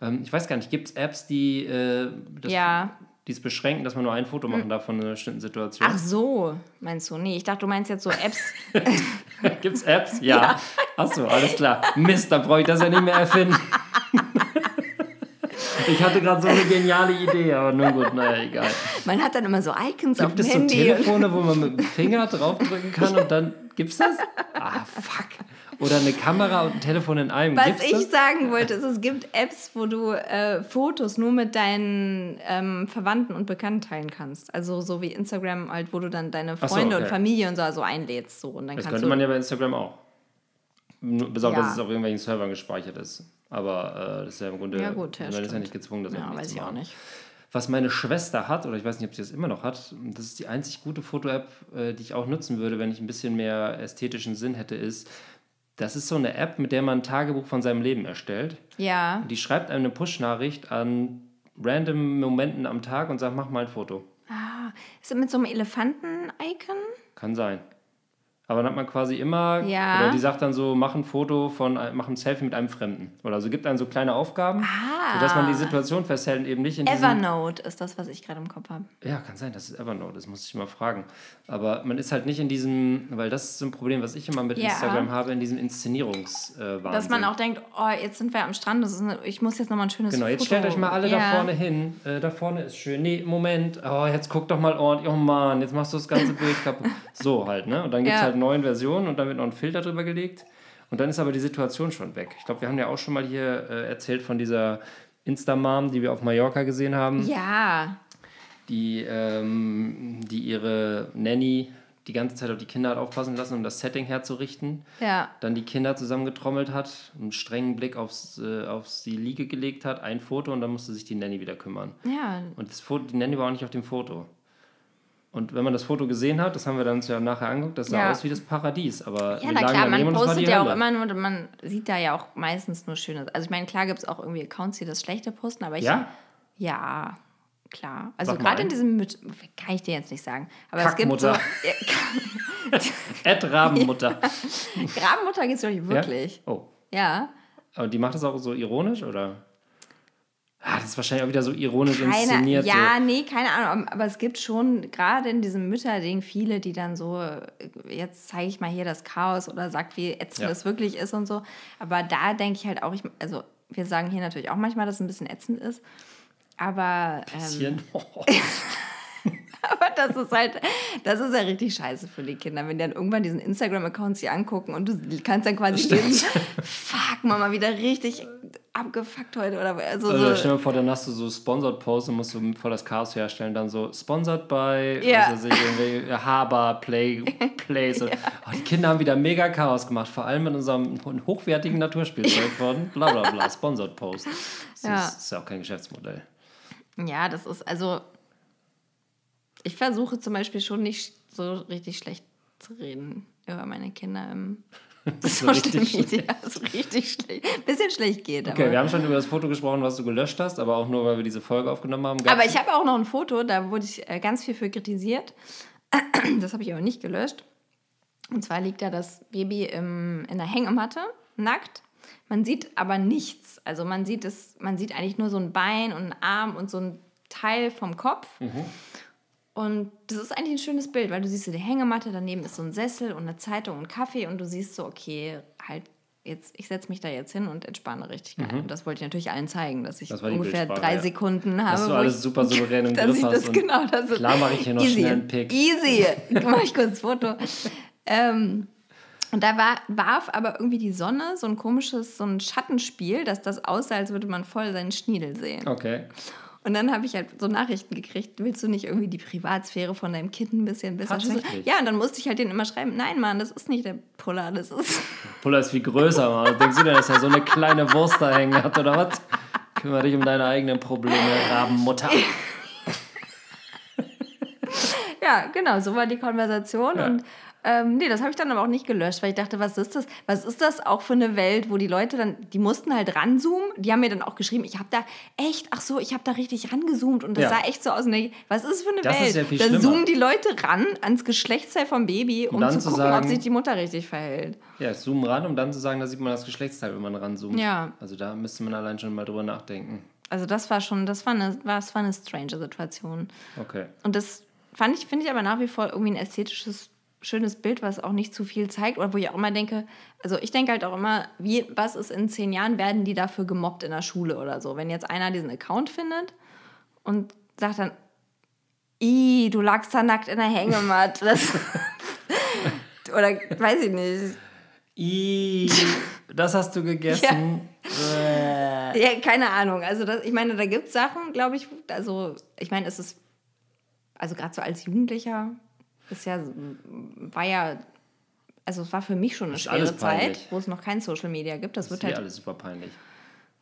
Speaker 3: Ähm, ich weiß gar nicht, gibt es Apps, die äh, das,
Speaker 2: Ja.
Speaker 3: Die es beschränken, dass man nur ein Foto machen darf von einer bestimmten Situation?
Speaker 2: Ach so, meinst du? Nee, ich dachte, du meinst jetzt so Apps. (laughs)
Speaker 3: Gibt es Apps? Ja. Ach so, alles klar. Mist, dann brauche ich das ja nicht mehr erfinden. (laughs) ich hatte gerade so eine geniale Idee, aber nun gut, naja, egal.
Speaker 2: Man hat dann immer so Icons auf
Speaker 3: Gibt
Speaker 2: dem
Speaker 3: es so
Speaker 2: Handy.
Speaker 3: Telefone, wo man mit dem Finger draufdrücken kann und dann gibt's das? Ah, fuck. Oder eine Kamera und ein Telefon in einem.
Speaker 2: Was
Speaker 3: Gibt's
Speaker 2: ich
Speaker 3: das?
Speaker 2: sagen wollte, ist, es gibt Apps, wo du äh, Fotos nur mit deinen ähm, Verwandten und Bekannten teilen kannst. Also so wie Instagram, halt, wo du dann deine
Speaker 3: Ach so,
Speaker 2: Freunde
Speaker 3: okay.
Speaker 2: und Familie und so also einlädst. So. Und dann
Speaker 3: Das könnte man ja bei Instagram auch. Bis auf,
Speaker 2: Ja.
Speaker 3: dass es auf irgendwelchen Servern gespeichert ist. Aber äh, das ist ja im Grunde,
Speaker 2: Ja, gut, ja,
Speaker 3: man ist ja
Speaker 2: stimmt.
Speaker 3: nicht gezwungen, das
Speaker 2: ja, weiß
Speaker 3: zu
Speaker 2: ich auch nicht.
Speaker 3: Was meine Schwester hat, oder ich weiß nicht, ob sie das immer noch hat, das ist die einzig gute Foto-App, äh, die ich auch nutzen würde, wenn ich ein bisschen mehr ästhetischen Sinn hätte, ist, das ist so eine App, mit der man ein Tagebuch von seinem Leben erstellt.
Speaker 2: Ja,
Speaker 3: Die schreibt einem eine Push-Nachricht an random Momenten am Tag und sagt, mach mal ein Foto.
Speaker 2: ist das mit so einem Elefanten-Icon?
Speaker 3: Kann sein. Aber dann hat man quasi immer,
Speaker 2: Ja.
Speaker 3: oder die sagt dann so, mach ein Foto von, mach ein Selfie mit einem Fremden. Oder so gibt einem so kleine Aufgaben,
Speaker 2: Ah.
Speaker 3: sodass man die Situation festhält und eben nicht in.
Speaker 2: Evernote ist das, was ich gerade im Kopf habe.
Speaker 3: Ja, kann sein, das ist Evernote, das muss ich mal fragen. Aber man ist halt nicht in diesem, weil das ist so ein Problem, was ich immer mit
Speaker 2: Ja.
Speaker 3: Instagram habe, in diesem Inszenierungswahnsinn.
Speaker 2: Dass man auch denkt, oh, jetzt sind wir am Strand, eine, ich muss jetzt nochmal ein schönes
Speaker 3: Genau, jetzt
Speaker 2: Foto.
Speaker 3: stellt euch mal alle
Speaker 2: ja.
Speaker 3: da vorne hin. Äh, da vorne ist schön. Nee, Moment. Oh, jetzt guck doch mal ordentlich. Oh Mann, jetzt machst du das ganze Bild kaputt. (laughs) So halt, ne? Und dann gibt es
Speaker 2: Ja.
Speaker 3: Halt neun Versionen und dann wird noch ein Filter drüber gelegt. Und dann ist aber die Situation schon weg. Ich glaube, wir haben ja auch schon mal hier äh, erzählt von dieser Insta-Mom, die wir auf Mallorca gesehen haben,
Speaker 2: Ja,
Speaker 3: die, ähm, die ihre Nanny die ganze Zeit auf die Kinder hat aufpassen lassen, um das Setting herzurichten.
Speaker 2: ja.
Speaker 3: Dann die Kinder zusammengetrommelt hat, einen strengen Blick aufs, äh, aufs die Liege gelegt hat, ein Foto und dann musste sich die Nanny wieder kümmern.
Speaker 2: Ja,
Speaker 3: Und das Foto, die Nanny war auch nicht auf dem Foto. Und wenn man das Foto gesehen hat, das haben wir dann uns ja nachher angeguckt, das sah
Speaker 2: Ja.
Speaker 3: aus wie das Paradies. Aber
Speaker 2: Ja, na klar, man postet ja auch immer nur, man sieht da ja auch meistens nur Schönes. Also ich meine, klar gibt es auch irgendwie Accounts, die das Schlechte posten, aber ich...
Speaker 3: Ja?
Speaker 2: Ja, klar. Also gerade in diesem... Kann ich dir jetzt nicht sagen. Aber es gibt so...
Speaker 3: Kackmutter. (laughs) Ed Rabenmutter.
Speaker 2: Grabenmutter gibt es wirklich.
Speaker 3: Ja? Oh.
Speaker 2: Ja.
Speaker 3: Aber die macht das auch so ironisch, oder? Ah, das ist wahrscheinlich auch wieder so ironisch
Speaker 2: Keine,
Speaker 3: inszeniert.
Speaker 2: ja, nee, keine Ahnung. Aber es gibt schon gerade in diesem Mütterding viele, die dann so, äh, jetzt zeige ich mal hier das Chaos oder sagt, wie ätzend
Speaker 3: Ja.
Speaker 2: es wirklich ist und so. Aber da denke ich halt auch, ich, also wir sagen hier natürlich auch manchmal, dass es ein bisschen ätzend ist. Aber,
Speaker 3: So.
Speaker 2: ähm,
Speaker 3: Bisschen. (laughs) (laughs)
Speaker 2: aber das ist halt, das ist ja richtig scheiße für die Kinder, wenn die dann irgendwann diesen Instagram-Account sich angucken und du kannst dann quasi lesen, fuck, Mama, wieder richtig abgefuckt heute oder also
Speaker 3: Also
Speaker 2: so.
Speaker 3: stell dir mal vor, dann hast du so Sponsored Posts und musst du voll das Chaos herstellen. Dann so Sponsored by
Speaker 2: Ja.
Speaker 3: ich, irgendwie Haber, Play, Plays. (laughs) und, oh, die Kinder haben wieder mega Chaos gemacht, vor allem mit unserem hochwertigen Naturspielzeug (laughs) von bla bla bla, Sponsored Post. Das
Speaker 2: Ja.
Speaker 3: ist, ist ja auch kein Geschäftsmodell.
Speaker 2: Ja, das ist also. Ich versuche zum Beispiel schon nicht so richtig schlecht zu reden über meine Kinder im (laughs)
Speaker 3: So
Speaker 2: Social
Speaker 3: richtig
Speaker 2: Media. (laughs) So richtig schlecht. Bisschen schlecht geht.
Speaker 3: Okay,
Speaker 2: aber,
Speaker 3: wir haben schon über das Foto gesprochen, was du gelöscht hast, aber auch nur, weil wir diese Folge aufgenommen haben.
Speaker 2: Aber ich habe auch noch ein Foto, da wurde ich äh, ganz viel für kritisiert. (clears throat) Das habe ich aber nicht gelöscht. Und zwar liegt da das Baby im, in der Hängematte, nackt. Man sieht aber nichts. Also man sieht es, man sieht eigentlich nur so ein Bein und einen Arm und so ein Teil vom Kopf. Und das ist eigentlich ein schönes Bild, weil du siehst so die Hängematte, daneben ist so ein Sessel und eine Zeitung und Kaffee und du siehst so, okay, halt jetzt, ich setze mich da jetzt hin und entspanne richtig geil. Und das wollte ich natürlich allen zeigen, dass ich
Speaker 3: Das
Speaker 2: ungefähr drei
Speaker 3: ja.
Speaker 2: Sekunden habe.
Speaker 3: Dass du alles
Speaker 2: ich-
Speaker 3: super souverän im (laughs) Griff hast.
Speaker 2: genau, das ist
Speaker 3: klar mache ich hier noch
Speaker 2: easy.
Speaker 3: schnell einen Pick.
Speaker 2: Easy. (laughs) Mach ich kurz ein Foto. ähm, und da war, warf aber irgendwie die Sonne so ein komisches, so ein Schattenspiel, dass das aussah, als würde man voll seinen Schniedel sehen.
Speaker 3: Okay.
Speaker 2: Und dann habe ich halt so Nachrichten gekriegt, willst du nicht irgendwie die Privatsphäre von deinem Kind ein bisschen besser schützen? Ja, und dann musste ich halt denen immer schreiben, nein, Mann, das ist nicht der Puller, das ist...
Speaker 3: Puller ist viel größer, Mann. Denkst du denn, dass er so eine kleine Wurst da hängen hat, oder was? Kümmere dich um deine eigenen Probleme, Rabenmutter. (laughs)
Speaker 2: Ja, genau, so war die Konversation.
Speaker 3: Ja.
Speaker 2: Und Ähm, nee, das habe ich dann aber auch nicht gelöscht, weil ich dachte, was ist das? Was ist das auch für eine Welt, wo die Leute dann, die mussten halt ranzoomen. Die haben mir dann auch geschrieben, ich habe da echt, ach so, ich habe da richtig rangezoomt und das
Speaker 3: Ja.
Speaker 2: sah echt so aus. Und was ist für eine
Speaker 3: Das
Speaker 2: Welt?
Speaker 3: ist ja viel
Speaker 2: da
Speaker 3: schlimmer.
Speaker 2: zoomen die Leute ran ans Geschlechtsteil vom Baby, um
Speaker 3: dann
Speaker 2: zu
Speaker 3: zu
Speaker 2: gucken, ob
Speaker 3: sagen-
Speaker 2: sich die Mutter richtig verhält.
Speaker 3: Ja, zoom ran, um dann zu sagen, da sieht man das Geschlechtsteil, wenn man ranzoomt.
Speaker 2: Ja.
Speaker 3: Also da müsste man allein schon mal drüber nachdenken.
Speaker 2: Also das war schon, das war eine, das war eine strange Situation.
Speaker 3: Okay.
Speaker 2: Und das fand ich, finde ich aber nach wie vor irgendwie ein ästhetisches, schönes Bild, was auch nicht zu viel zeigt. Oder wo ich auch immer denke, also ich denke halt auch immer, wie, was ist in zehn Jahren, werden die dafür gemobbt in der Schule oder so. Wenn jetzt einer diesen Account findet und sagt dann, Ih, du lagst da nackt in der Hängematte. (laughs) Das (laughs) oder weiß ich nicht.
Speaker 3: I, das hast du gegessen. (laughs) Äh.
Speaker 2: Ja, keine Ahnung. Also das, ich meine, da gibt es Sachen, glaube ich, also ich meine, es ist, also gerade so als Jugendlicher, ist ja, war ja, also es war für mich schon eine
Speaker 3: Ist
Speaker 2: schwere Zeit, wo es noch kein Social Media gibt. Das
Speaker 3: Das
Speaker 2: wird
Speaker 3: ist eh
Speaker 2: halt,
Speaker 3: alles super peinlich.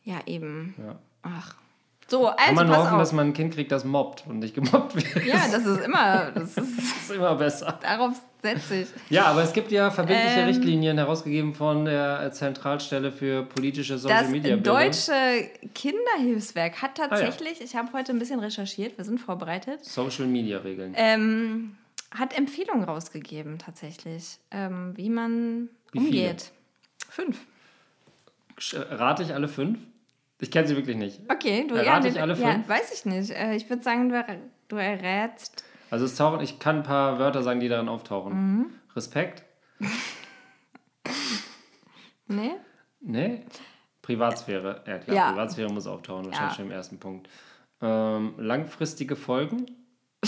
Speaker 2: ja eben.
Speaker 3: Ja.
Speaker 2: Ach. So,
Speaker 3: Kann
Speaker 2: also
Speaker 3: man nur
Speaker 2: pass
Speaker 3: hoffen, dass
Speaker 2: auf.
Speaker 3: man ein Kind kriegt, das mobbt und nicht gemobbt wird.
Speaker 2: Ja, das ist immer, das ist, (laughs)
Speaker 3: Das ist immer besser.
Speaker 2: darauf setze ich.
Speaker 3: Ja, aber es gibt ja verbindliche
Speaker 2: Ähm,
Speaker 3: Richtlinien herausgegeben von der Zentralstelle für politische Social
Speaker 2: Das
Speaker 3: Media Bildung.
Speaker 2: deutsche Kinderhilfswerk hat
Speaker 3: Ah,
Speaker 2: tatsächlich, ich habe heute ein bisschen recherchiert, wir sind vorbereitet,
Speaker 3: Social Media Regeln.
Speaker 2: ähm, hat Empfehlungen rausgegeben tatsächlich, ähm, wie man
Speaker 3: Wie viele?
Speaker 2: umgeht. Fünf.
Speaker 3: Sch- Rate ich alle fünf? Ich kenne sie wirklich nicht.
Speaker 2: Okay, du
Speaker 3: Errate
Speaker 2: ja,
Speaker 3: ich alle
Speaker 2: ja,
Speaker 3: fünf?
Speaker 2: weiß ich nicht. Äh, ich würde sagen, du, du errätst.
Speaker 3: Also es tauchen, ich kann ein paar Wörter sagen, die darin auftauchen.
Speaker 2: Mhm.
Speaker 3: Respekt? (laughs)
Speaker 2: Nee?
Speaker 3: Nee. Privatsphäre. Ja klar,
Speaker 2: Ja.
Speaker 3: Privatsphäre muss auftauchen, wahrscheinlich
Speaker 2: Ja.
Speaker 3: schon im ersten Punkt. Ähm, langfristige Folgen? (laughs)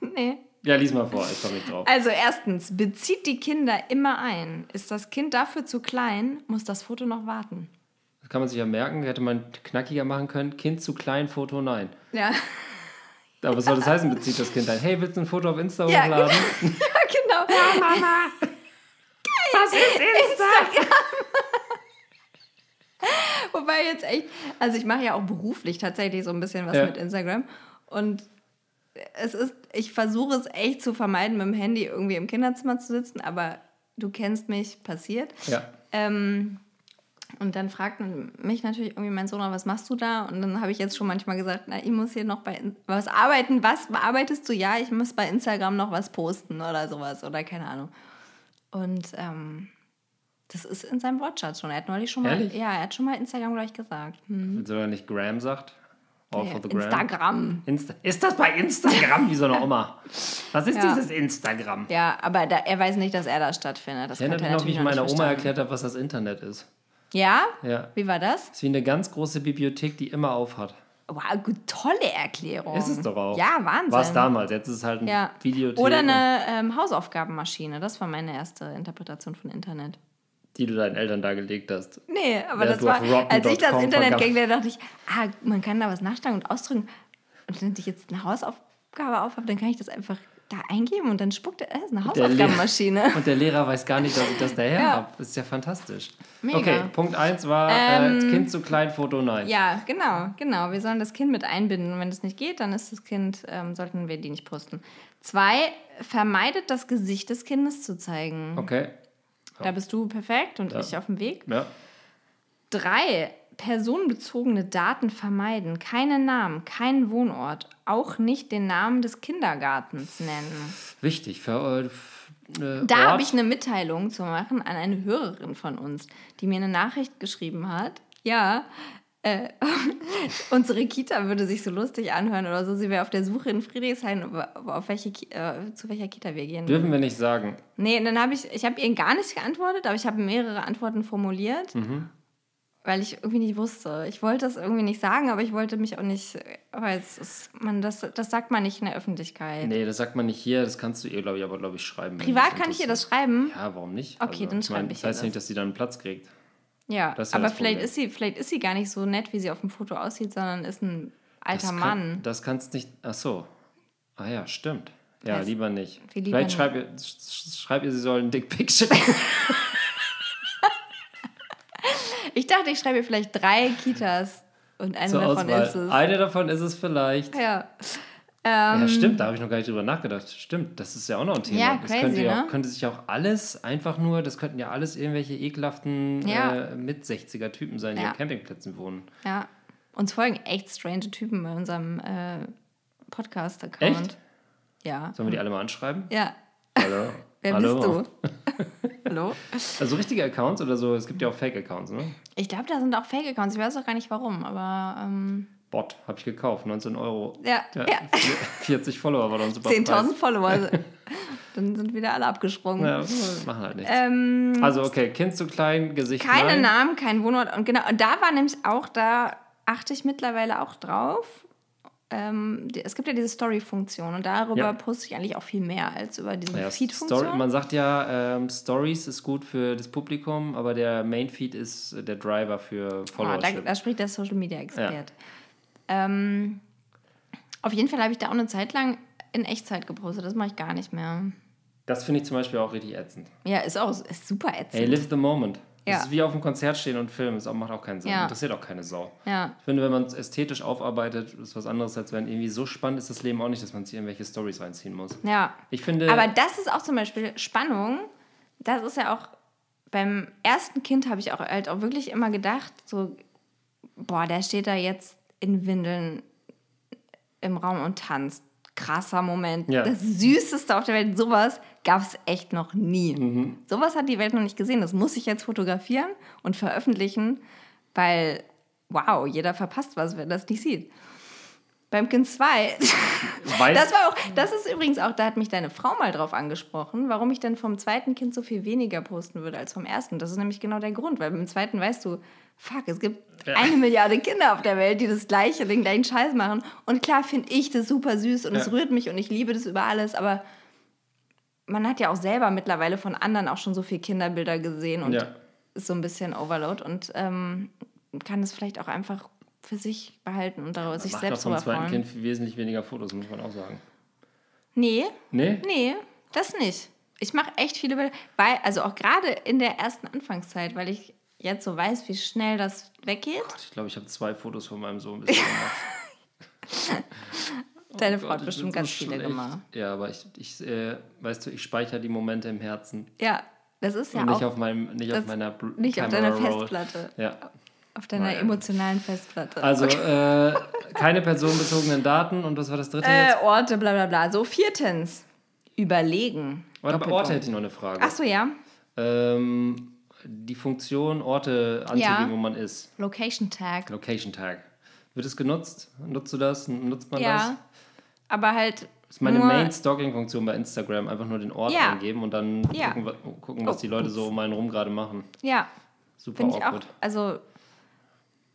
Speaker 2: Nee.
Speaker 3: Ja, lies mal vor, ich komme nicht drauf.
Speaker 2: Also erstens, bezieht die Kinder immer ein. Ist das Kind dafür zu klein, muss das Foto noch warten.
Speaker 3: Das kann man sich ja merken, hätte man knackiger machen können. Kind zu klein, Foto nein.
Speaker 2: Ja, (laughs)
Speaker 3: Aber was soll das heißen, bezieht das Kind ein? Hey, willst du ein Foto auf Insta
Speaker 2: Ja,
Speaker 3: hochladen? (laughs)
Speaker 2: genau. Ja, Mama.
Speaker 3: Was ist Insta? (laughs)
Speaker 2: Wobei jetzt echt, also ich mache ja auch beruflich tatsächlich so ein bisschen was
Speaker 3: Ja.
Speaker 2: mit Instagram. Und es ist, ich versuche es echt zu vermeiden, mit dem Handy irgendwie im Kinderzimmer zu sitzen, aber du kennst mich, passiert.
Speaker 3: Ja.
Speaker 2: Ähm, und dann fragt mich natürlich irgendwie mein Sohn, was machst du da? Und dann habe ich jetzt schon manchmal gesagt, na, ich muss hier noch bei was arbeiten. Was arbeitest du? Ja, ich muss bei Instagram noch was posten oder sowas oder keine Ahnung. Und ähm, das ist in seinem Wortschatz schon. Er hat neulich schon mal, ja, er hat schon mal Instagram gleich gesagt. Hm.
Speaker 3: Sogar nicht Gram sagt. All for the Gram.
Speaker 2: Instagram.
Speaker 3: Insta ist das bei Instagram wie so eine (laughs) Oma? Was ist
Speaker 2: Ja.
Speaker 3: dieses Instagram?
Speaker 2: Ja, aber da, er weiß nicht, dass er da stattfindet. Das
Speaker 3: Ich erinnere mich noch, wie ich meiner Oma erklärt habe, was das Internet ist.
Speaker 2: Ja?
Speaker 3: Ja.
Speaker 2: Wie war das?
Speaker 3: ist wie eine ganz große Bibliothek, die immer auf hat.
Speaker 2: Wow, tolle Erklärung.
Speaker 3: Ist es doch auch.
Speaker 2: Ja, Wahnsinn.
Speaker 3: War es damals, jetzt ist es halt ein
Speaker 2: Ja.
Speaker 3: Videothek.
Speaker 2: Oder eine ähm, Hausaufgabenmaschine. Das war meine erste Interpretation von Internet.
Speaker 3: Die du deinen Eltern dargelegt hast.
Speaker 2: Nee, aber
Speaker 3: Ja,
Speaker 2: das war, als ich das Internet kennengelernt dachte ich, ah, man kann da was nachschlagen und ausdrücken. Und wenn ich jetzt eine Hausaufgabe aufhabe, dann kann ich das einfach da eingeben und dann spuckt er, äh, ist eine
Speaker 3: Der
Speaker 2: Hausaufgabenmaschine. (laughs)
Speaker 3: Und der Lehrer weiß gar nicht, dass ich das daher (laughs)
Speaker 2: Ja.
Speaker 3: habe. Das ist ja fantastisch.
Speaker 2: Mega.
Speaker 3: Okay, Punkt 1 war
Speaker 2: Ähm,
Speaker 3: äh, Kind zu klein, Foto nein.
Speaker 2: Ja, genau, genau. Wir sollen das Kind mit einbinden. Und wenn das nicht geht, dann ist das Kind, ähm, sollten wir die nicht posten. Zwei, vermeidet das Gesicht des Kindes zu zeigen.
Speaker 3: Okay.
Speaker 2: Da bist du perfekt und ich auf dem Weg.
Speaker 3: Ja.
Speaker 2: Drei, personenbezogene Daten vermeiden. Keine Namen, keinen Wohnort, auch nicht den Namen des Kindergartens nennen.
Speaker 3: Wichtig. Für, äh, äh,
Speaker 2: Da habe ich eine Mitteilung zu machen an eine Hörerin von uns, die mir eine Nachricht geschrieben hat. Ja, äh, (laughs) unsere Kita würde sich so lustig anhören oder so. Sie wäre auf der Suche in Friedrichshain, auf welche, äh, zu welcher Kita wir gehen.
Speaker 3: Dürfen wir nicht sagen.
Speaker 2: Nee, dann habe ich, ich habe ihr gar nicht geantwortet, aber ich habe mehrere Antworten formuliert,
Speaker 3: Mhm.
Speaker 2: weil ich irgendwie nicht wusste. Ich wollte es irgendwie nicht sagen, aber ich wollte mich auch nicht, weil es ist, man, das, das sagt man nicht in der Öffentlichkeit.
Speaker 3: Nee, das sagt man nicht hier. Das kannst du ihr, glaube ich, aber, glaube ich, schreiben.
Speaker 2: Privat kann ich ihr das schreiben?
Speaker 3: Ja, warum nicht?
Speaker 2: Okay, dann
Speaker 3: ich mein,
Speaker 2: schreibe ich
Speaker 3: Das heißt
Speaker 2: ihr
Speaker 3: nicht,
Speaker 2: das.
Speaker 3: dass sie dann einen Platz kriegt.
Speaker 2: Ja,
Speaker 3: Das ist ja
Speaker 2: aber vielleicht ist, sie, vielleicht ist sie gar nicht so nett, wie sie auf dem Foto aussieht, sondern ist ein alter
Speaker 3: das
Speaker 2: Mann.
Speaker 3: Kann, das kannst nicht. Ach so. Ah ja, stimmt. Ja,
Speaker 2: Das-
Speaker 3: lieber nicht.
Speaker 2: lieber
Speaker 3: Vielleicht schreib ihr, sch- schreib ihr, sie soll einen Dickpick schicken. (laughs)
Speaker 2: Ich dachte, ich schreibe ihr vielleicht drei Kitas und eine
Speaker 3: zur
Speaker 2: davon
Speaker 3: Auswahl.
Speaker 2: ist es.
Speaker 3: Eine davon ist es vielleicht.
Speaker 2: Ja.
Speaker 3: Ja, stimmt, da habe ich noch gar nicht drüber nachgedacht. Stimmt, das ist ja auch noch ein Thema.
Speaker 2: Ja,
Speaker 3: das
Speaker 2: crazy,
Speaker 3: könnte, ja,
Speaker 2: ne?
Speaker 3: könnte sich auch alles einfach nur, das könnten ja alles irgendwelche ekelhaften
Speaker 2: Ja.
Speaker 3: äh, mit 60er Typen sein, die
Speaker 2: Ja.
Speaker 3: auf Campingplätzen wohnen.
Speaker 2: Ja. Uns folgen echt strange Typen bei unserem äh, Podcast-Account.
Speaker 3: Echt?
Speaker 2: Ja.
Speaker 3: Sollen wir die alle mal anschreiben?
Speaker 2: Ja.
Speaker 3: Hallo. (laughs)
Speaker 2: Wer
Speaker 3: Hallo.
Speaker 2: bist du? (laughs) Hallo?
Speaker 3: Also richtige Accounts oder so? Es gibt ja auch Fake-Accounts, ne?
Speaker 2: Ich glaube, da sind auch Fake-Accounts. Ich weiß auch gar nicht warum, aber ähm,
Speaker 3: Bot, habe ich gekauft, 19 Euro.
Speaker 2: ja,
Speaker 3: Ja,
Speaker 2: ja.
Speaker 3: 40 Follower war dann super
Speaker 2: 10.000 Follower. (laughs) Dann sind wieder alle abgesprungen.
Speaker 3: Ja, machen halt nichts.
Speaker 2: Ähm,
Speaker 3: also okay, Kind zu klein, Gesicht
Speaker 2: keine
Speaker 3: nein.
Speaker 2: Namen, kein Wohnort. Und genau, und da war nämlich auch, da achte ich mittlerweile auch drauf. Ähm, es gibt ja diese Story-Funktion und darüber
Speaker 3: Ja.
Speaker 2: poste ich eigentlich auch viel mehr als über diese
Speaker 3: Ja,
Speaker 2: Feed-Funktion.
Speaker 3: Man sagt ja, ähm, Stories ist gut für das Publikum, aber der Main-Feed ist der Driver für
Speaker 2: Ah, da,
Speaker 3: Followership.
Speaker 2: da spricht der Social Media Expert. Ähm, auf jeden Fall habe ich da auch eine Zeit lang in Echtzeit gepostet. Das mache ich gar nicht mehr.
Speaker 3: Das finde ich zum Beispiel auch richtig ätzend.
Speaker 2: Ja, ist auch ist super ätzend.
Speaker 3: Hey, live the moment.
Speaker 2: Ja.
Speaker 3: Das ist wie auf dem Konzert stehen und filmen. Das macht auch keinen Sinn.
Speaker 2: Ja.
Speaker 3: Interessiert auch keine Sau.
Speaker 2: ja.
Speaker 3: Ich finde, wenn man es ästhetisch aufarbeitet, ist was anderes, als wenn irgendwie so spannend ist das Leben auch nicht, dass man sich irgendwelche Stories reinziehen muss.
Speaker 2: ja.
Speaker 3: Ich finde.
Speaker 2: Aber das ist auch zum Beispiel Spannung. Das ist ja auch beim ersten Kind habe ich auch halt auch wirklich immer gedacht, so, boah, der steht da jetzt in Windeln im Raum und tanzt. Krasser Moment.
Speaker 3: Ja.
Speaker 2: Das Süßeste auf der Welt. Sowas gab es echt noch nie.
Speaker 3: Mhm.
Speaker 2: Sowas hat die Welt noch nicht gesehen. Das muss ich jetzt fotografieren und veröffentlichen, weil, wow, jeder verpasst was, wenn das nicht sieht. Beim Kind 2
Speaker 3: weiß,
Speaker 2: das war auch, das ist übrigens auch, da hat mich deine Frau mal drauf angesprochen, warum ich denn vom zweiten Kind so viel weniger posten würde als vom ersten. Das ist nämlich genau der Grund, weil beim zweiten weißt du, fuck, es gibt eine Milliarde Kinder auf der Welt, die das gleiche, den gleichen Scheiß machen. Und klar finde ich das super süß und es
Speaker 3: Ja.
Speaker 2: rührt mich und ich liebe das über alles, aber man hat ja auch selber mittlerweile von anderen auch schon so viele Kinderbilder gesehen und
Speaker 3: Ja.
Speaker 2: ist so ein bisschen Overload und ähm, kann es vielleicht auch einfach für sich behalten und darüber sich
Speaker 3: macht
Speaker 2: selbst
Speaker 3: doch vom
Speaker 2: drüber
Speaker 3: zweiten
Speaker 2: freuen.
Speaker 3: Kind wesentlich weniger Fotos, muss man auch sagen.
Speaker 2: Nee,
Speaker 3: Nee?
Speaker 2: Nee, das nicht. Ich mache echt viele Bilder, weil, also auch gerade in der ersten Anfangszeit, weil ich jetzt so weiß, wie schnell das weggeht.
Speaker 3: Ich glaube, ich habe zwei Fotos von meinem Sohn bisher gemacht. (laughs)
Speaker 2: Deine
Speaker 3: Oh
Speaker 2: Frau
Speaker 3: Gott,
Speaker 2: hat bestimmt ganz viele gemacht.
Speaker 3: Ja, aber ich, ich äh, weißt du, ich speichere die Momente im Herzen.
Speaker 2: Ja, das ist ja
Speaker 3: und nicht
Speaker 2: auch
Speaker 3: auf meinem, nicht auf meiner Bl-
Speaker 2: nicht auf
Speaker 3: Camera
Speaker 2: deiner
Speaker 3: Roll.
Speaker 2: Festplatte,
Speaker 3: Ja.
Speaker 2: Auf deiner
Speaker 3: Naja.
Speaker 2: emotionalen Festplatte.
Speaker 3: Also äh, keine personenbezogenen Daten und was war das dritte
Speaker 2: äh,
Speaker 3: jetzt?
Speaker 2: Orte, bla bla bla. So, viertens. Überlegen.
Speaker 3: Warte, bei. Orte hätte ich noch eine Frage.
Speaker 2: Ach so, ja.
Speaker 3: Ähm, die Funktion, Orte anzugeben,
Speaker 2: Ja.
Speaker 3: wo man ist.
Speaker 2: Location Tag.
Speaker 3: Location Tag. Wird es genutzt? Nutzt du das? Nutzt man das?
Speaker 2: Ja. Aber halt.
Speaker 3: Das ist meine Main-Stalking-Funktion bei Instagram. Einfach nur den Ort
Speaker 2: Ja.
Speaker 3: eingeben und dann
Speaker 2: Ja.
Speaker 3: gucken, gucken, was
Speaker 2: Oh,
Speaker 3: die Leute so um einen rum gerade machen.
Speaker 2: Ja,
Speaker 3: Super
Speaker 2: finde ich auch.
Speaker 3: awkward.
Speaker 2: Also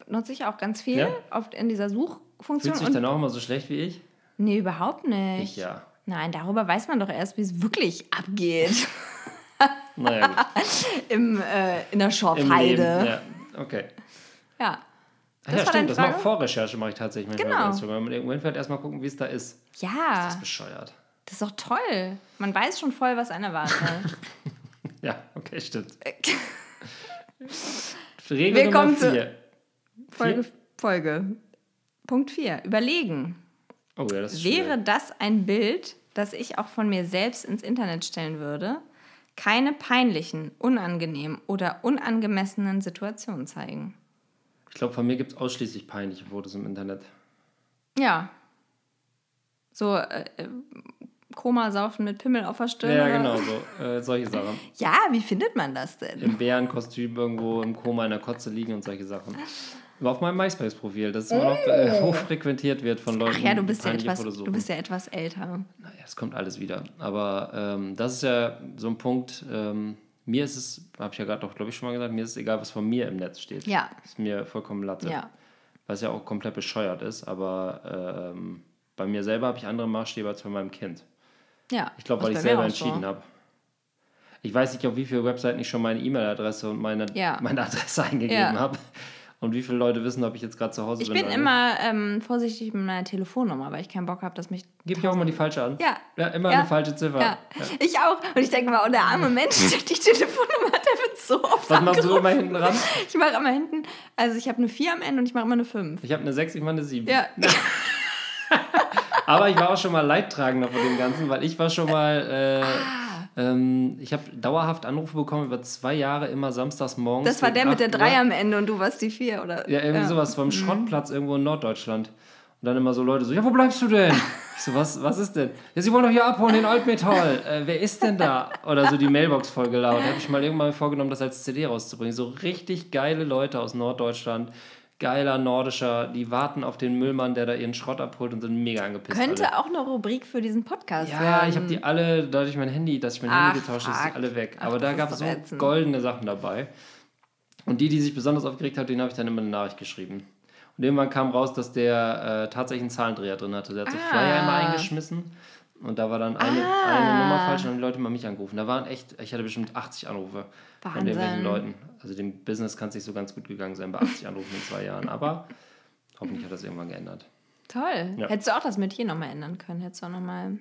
Speaker 2: nutze ich auch ganz viel
Speaker 3: Ja?
Speaker 2: oft in dieser Suchfunktion.
Speaker 3: Fühlst du dich
Speaker 2: und
Speaker 3: dann auch immer so schlecht wie ich?
Speaker 2: Nee, überhaupt nicht.
Speaker 3: Ich ja.
Speaker 2: Nein, darüber weiß man doch erst, wie es wirklich abgeht. (laughs)
Speaker 3: Naja, gut. (laughs)
Speaker 2: Im, äh, in der. Schorfheide.
Speaker 3: Ja, okay.
Speaker 2: Ja.
Speaker 3: Ach
Speaker 2: Das
Speaker 3: ja, stimmt, das mache? Vorrecherche mache ich tatsächlich manchmal
Speaker 2: Genau.
Speaker 3: bei Instagram. Wenn man irgendwo hinfährt, erstmal gucken, wie es da ist.
Speaker 2: Ja,
Speaker 3: Das ist bescheuert.
Speaker 2: das ist doch toll. Man weiß schon voll, was einen erwartet. (laughs)
Speaker 3: Ja, okay, stimmt. Regel
Speaker 2: Willkommen
Speaker 3: Nummer
Speaker 2: zu-
Speaker 3: vier.
Speaker 2: Folge, Folge. Punkt 4. Überlegen.
Speaker 3: Oh ja, das ist
Speaker 2: Wäre
Speaker 3: schwierig.
Speaker 2: das ein Bild, das ich auch von mir selbst ins Internet stellen würde? Keine peinlichen, unangenehmen oder unangemessenen Situationen zeigen.
Speaker 3: Ich glaube, von mir gibt es ausschließlich peinliche Fotos im Internet.
Speaker 2: Ja. So äh, äh, Koma saufen mit Pimmel auf der Stirn.
Speaker 3: Ja, genau, so. Äh, solche Sachen.
Speaker 2: Ja, wie findet man das denn?
Speaker 3: Im Bärenkostüm irgendwo im Koma in der Kotze liegen und solche Sachen. Auf meinem MySpace-Profil, das immer noch äh, hochfrequentiert wird von Leuten,
Speaker 2: Ach ja, du bist ja, etwas,
Speaker 3: Fotos
Speaker 2: du bist ja etwas älter.
Speaker 3: Naja, es kommt alles wieder. Aber ähm, das ist ja so ein Punkt. Ähm, mir ist es, habe ich ja gerade doch, glaube ich, schon mal gesagt, mir ist es egal, was von mir im Netz steht.
Speaker 2: Ja.
Speaker 3: Ist mir vollkommen Latte.
Speaker 2: Ja.
Speaker 3: Was ja auch komplett bescheuert ist, aber ähm, bei mir selber habe ich andere Maßstäbe als bei meinem Kind.
Speaker 2: Ja.
Speaker 3: Ich glaube, weil ich selber entschieden
Speaker 2: so.
Speaker 3: habe. Ich weiß nicht, auf wie viele Webseiten ich schon meine E-Mail-Adresse und meine,
Speaker 2: Ja. (laughs)
Speaker 3: meine Adresse eingegeben
Speaker 2: Ja.
Speaker 3: habe. Und wie viele Leute wissen, ob ich jetzt gerade zu Hause
Speaker 2: Ich
Speaker 3: bin.
Speaker 2: bin
Speaker 3: oder
Speaker 2: immer ähm, vorsichtig mit meiner Telefonnummer, weil ich keinen Bock habe, dass mich.
Speaker 3: Gib ich auch mal die falsche an.
Speaker 2: Ja.
Speaker 3: Ja, immer
Speaker 2: Ja.
Speaker 3: eine falsche Ziffer.
Speaker 2: Ja, ich auch. Und ich denke mal, oh, der arme Mensch, (laughs) der die Telefonnummer hat, der wird so oft
Speaker 3: Was machst du immer hinten ran? (laughs)
Speaker 2: Ich mache immer hinten, also ich habe eine 4 am Ende und ich mache immer eine 5.
Speaker 3: Ich habe eine 6, ich mache eine 7.
Speaker 2: Ja. (laughs)
Speaker 3: Aber ich war auch schon mal Leidtragender von dem Ganzen, weil ich war schon mal. Äh,
Speaker 2: Ah.
Speaker 3: Ähm, ich habe dauerhaft Anrufe bekommen über zwei Jahre, immer samstags morgens.
Speaker 2: Das war der mit der
Speaker 3: 8 Uhr.
Speaker 2: 3 am Ende und du warst die 4, oder?
Speaker 3: Ja, irgendwie sowas vom Schrottplatz irgendwo in Norddeutschland. Und dann immer so Leute so, ja, wo bleibst du denn? (laughs) Ich so, was, was ist denn? Ja, sie wollen doch hier abholen, den Altmetall. Äh, wer ist denn da? Oder so die Mailbox voll gelaut. Da habe ich mal irgendwann vorgenommen, das als CD rauszubringen. So richtig geile Leute aus Norddeutschland, geiler nordischer, die warten auf den Müllmann, der da ihren Schrott abholt und sind mega angepisst.
Speaker 2: Könnte
Speaker 3: alle.
Speaker 2: auch eine Rubrik für diesen Podcast
Speaker 3: Ja,
Speaker 2: werden.
Speaker 3: ich habe die alle, dadurch mein Handy, dass ich mein
Speaker 2: Ach,
Speaker 3: Handy getauscht habe, ist die
Speaker 2: fuck.
Speaker 3: alle weg.
Speaker 2: Ach,
Speaker 3: Aber da gab es so
Speaker 2: ätzend.
Speaker 3: goldene Sachen dabei. Und die, die sich besonders aufgeregt hat, denen habe ich dann immer eine Nachricht geschrieben. Und irgendwann kam raus, dass der äh, tatsächlich einen Zahlendreher drin hatte. Der hat so
Speaker 2: Ah.
Speaker 3: Flyer immer eingeschmissen. Und da war dann eine,
Speaker 2: Ah.
Speaker 3: eine Nummer falsch und dann haben die Leute mal mich angerufen. Da waren echt, ich hatte bestimmt 80 Anrufe von
Speaker 2: Wahnsinn.
Speaker 3: irgendwelchen Leuten. Also dem Business kann es nicht so ganz gut gegangen sein bei 80 Anrufen in zwei Jahren. Aber hoffentlich hat das irgendwann geändert.
Speaker 2: Toll.
Speaker 3: Ja.
Speaker 2: Hättest du auch das mit hier nochmal ändern können. Hättest du auch nochmal.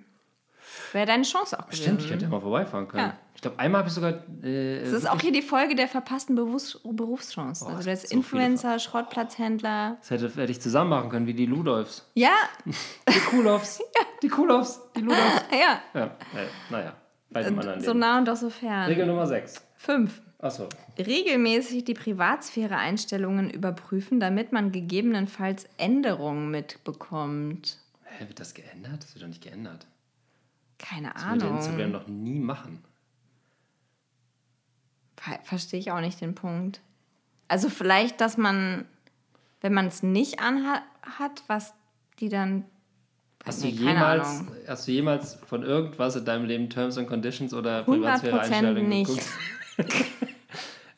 Speaker 2: Wäre deine Chance auch gewesen.
Speaker 3: Stimmt, ich hätte ja mal vorbeifahren können.
Speaker 2: Ja.
Speaker 3: Ich glaube, einmal habe ich sogar. Äh,
Speaker 2: Das ist auch hier die Folge der verpassten Berufs Berufschancen.
Speaker 3: Oh,
Speaker 2: also du bist
Speaker 3: so
Speaker 2: Influencer, Schrottplatzhändler.
Speaker 3: Das hätte, hätte ich zusammen machen können, wie die Ludolfs.
Speaker 2: Ja,
Speaker 3: Die Kulofs. (laughs) Die Kulofs. Die Ludolfs.
Speaker 2: ja.
Speaker 3: Ja, äh, naja. Bei dem anderen
Speaker 2: So nah und doch so fern.
Speaker 3: Regel Nummer 6.
Speaker 2: Fünf.
Speaker 3: Achso.
Speaker 2: Regelmäßig die Privatsphäre-Einstellungen überprüfen, damit man gegebenenfalls Änderungen mitbekommt.
Speaker 3: Hä, wird das geändert? Das wird doch nicht geändert.
Speaker 2: Keine
Speaker 3: Das würde Instagram
Speaker 2: Ahnung.
Speaker 3: noch nie machen.
Speaker 2: Ver Verstehe ich auch nicht den Punkt. Also vielleicht, dass man, wenn man es nicht anhat, was die dann.
Speaker 3: Hast,
Speaker 2: Nee,
Speaker 3: du jemals,
Speaker 2: Ahnung.
Speaker 3: hast du jemals von irgendwas in deinem Leben Terms and Conditions oder
Speaker 2: 100%
Speaker 3: Privatsphäre-Einstellungen
Speaker 2: nicht.
Speaker 3: geguckt? (laughs)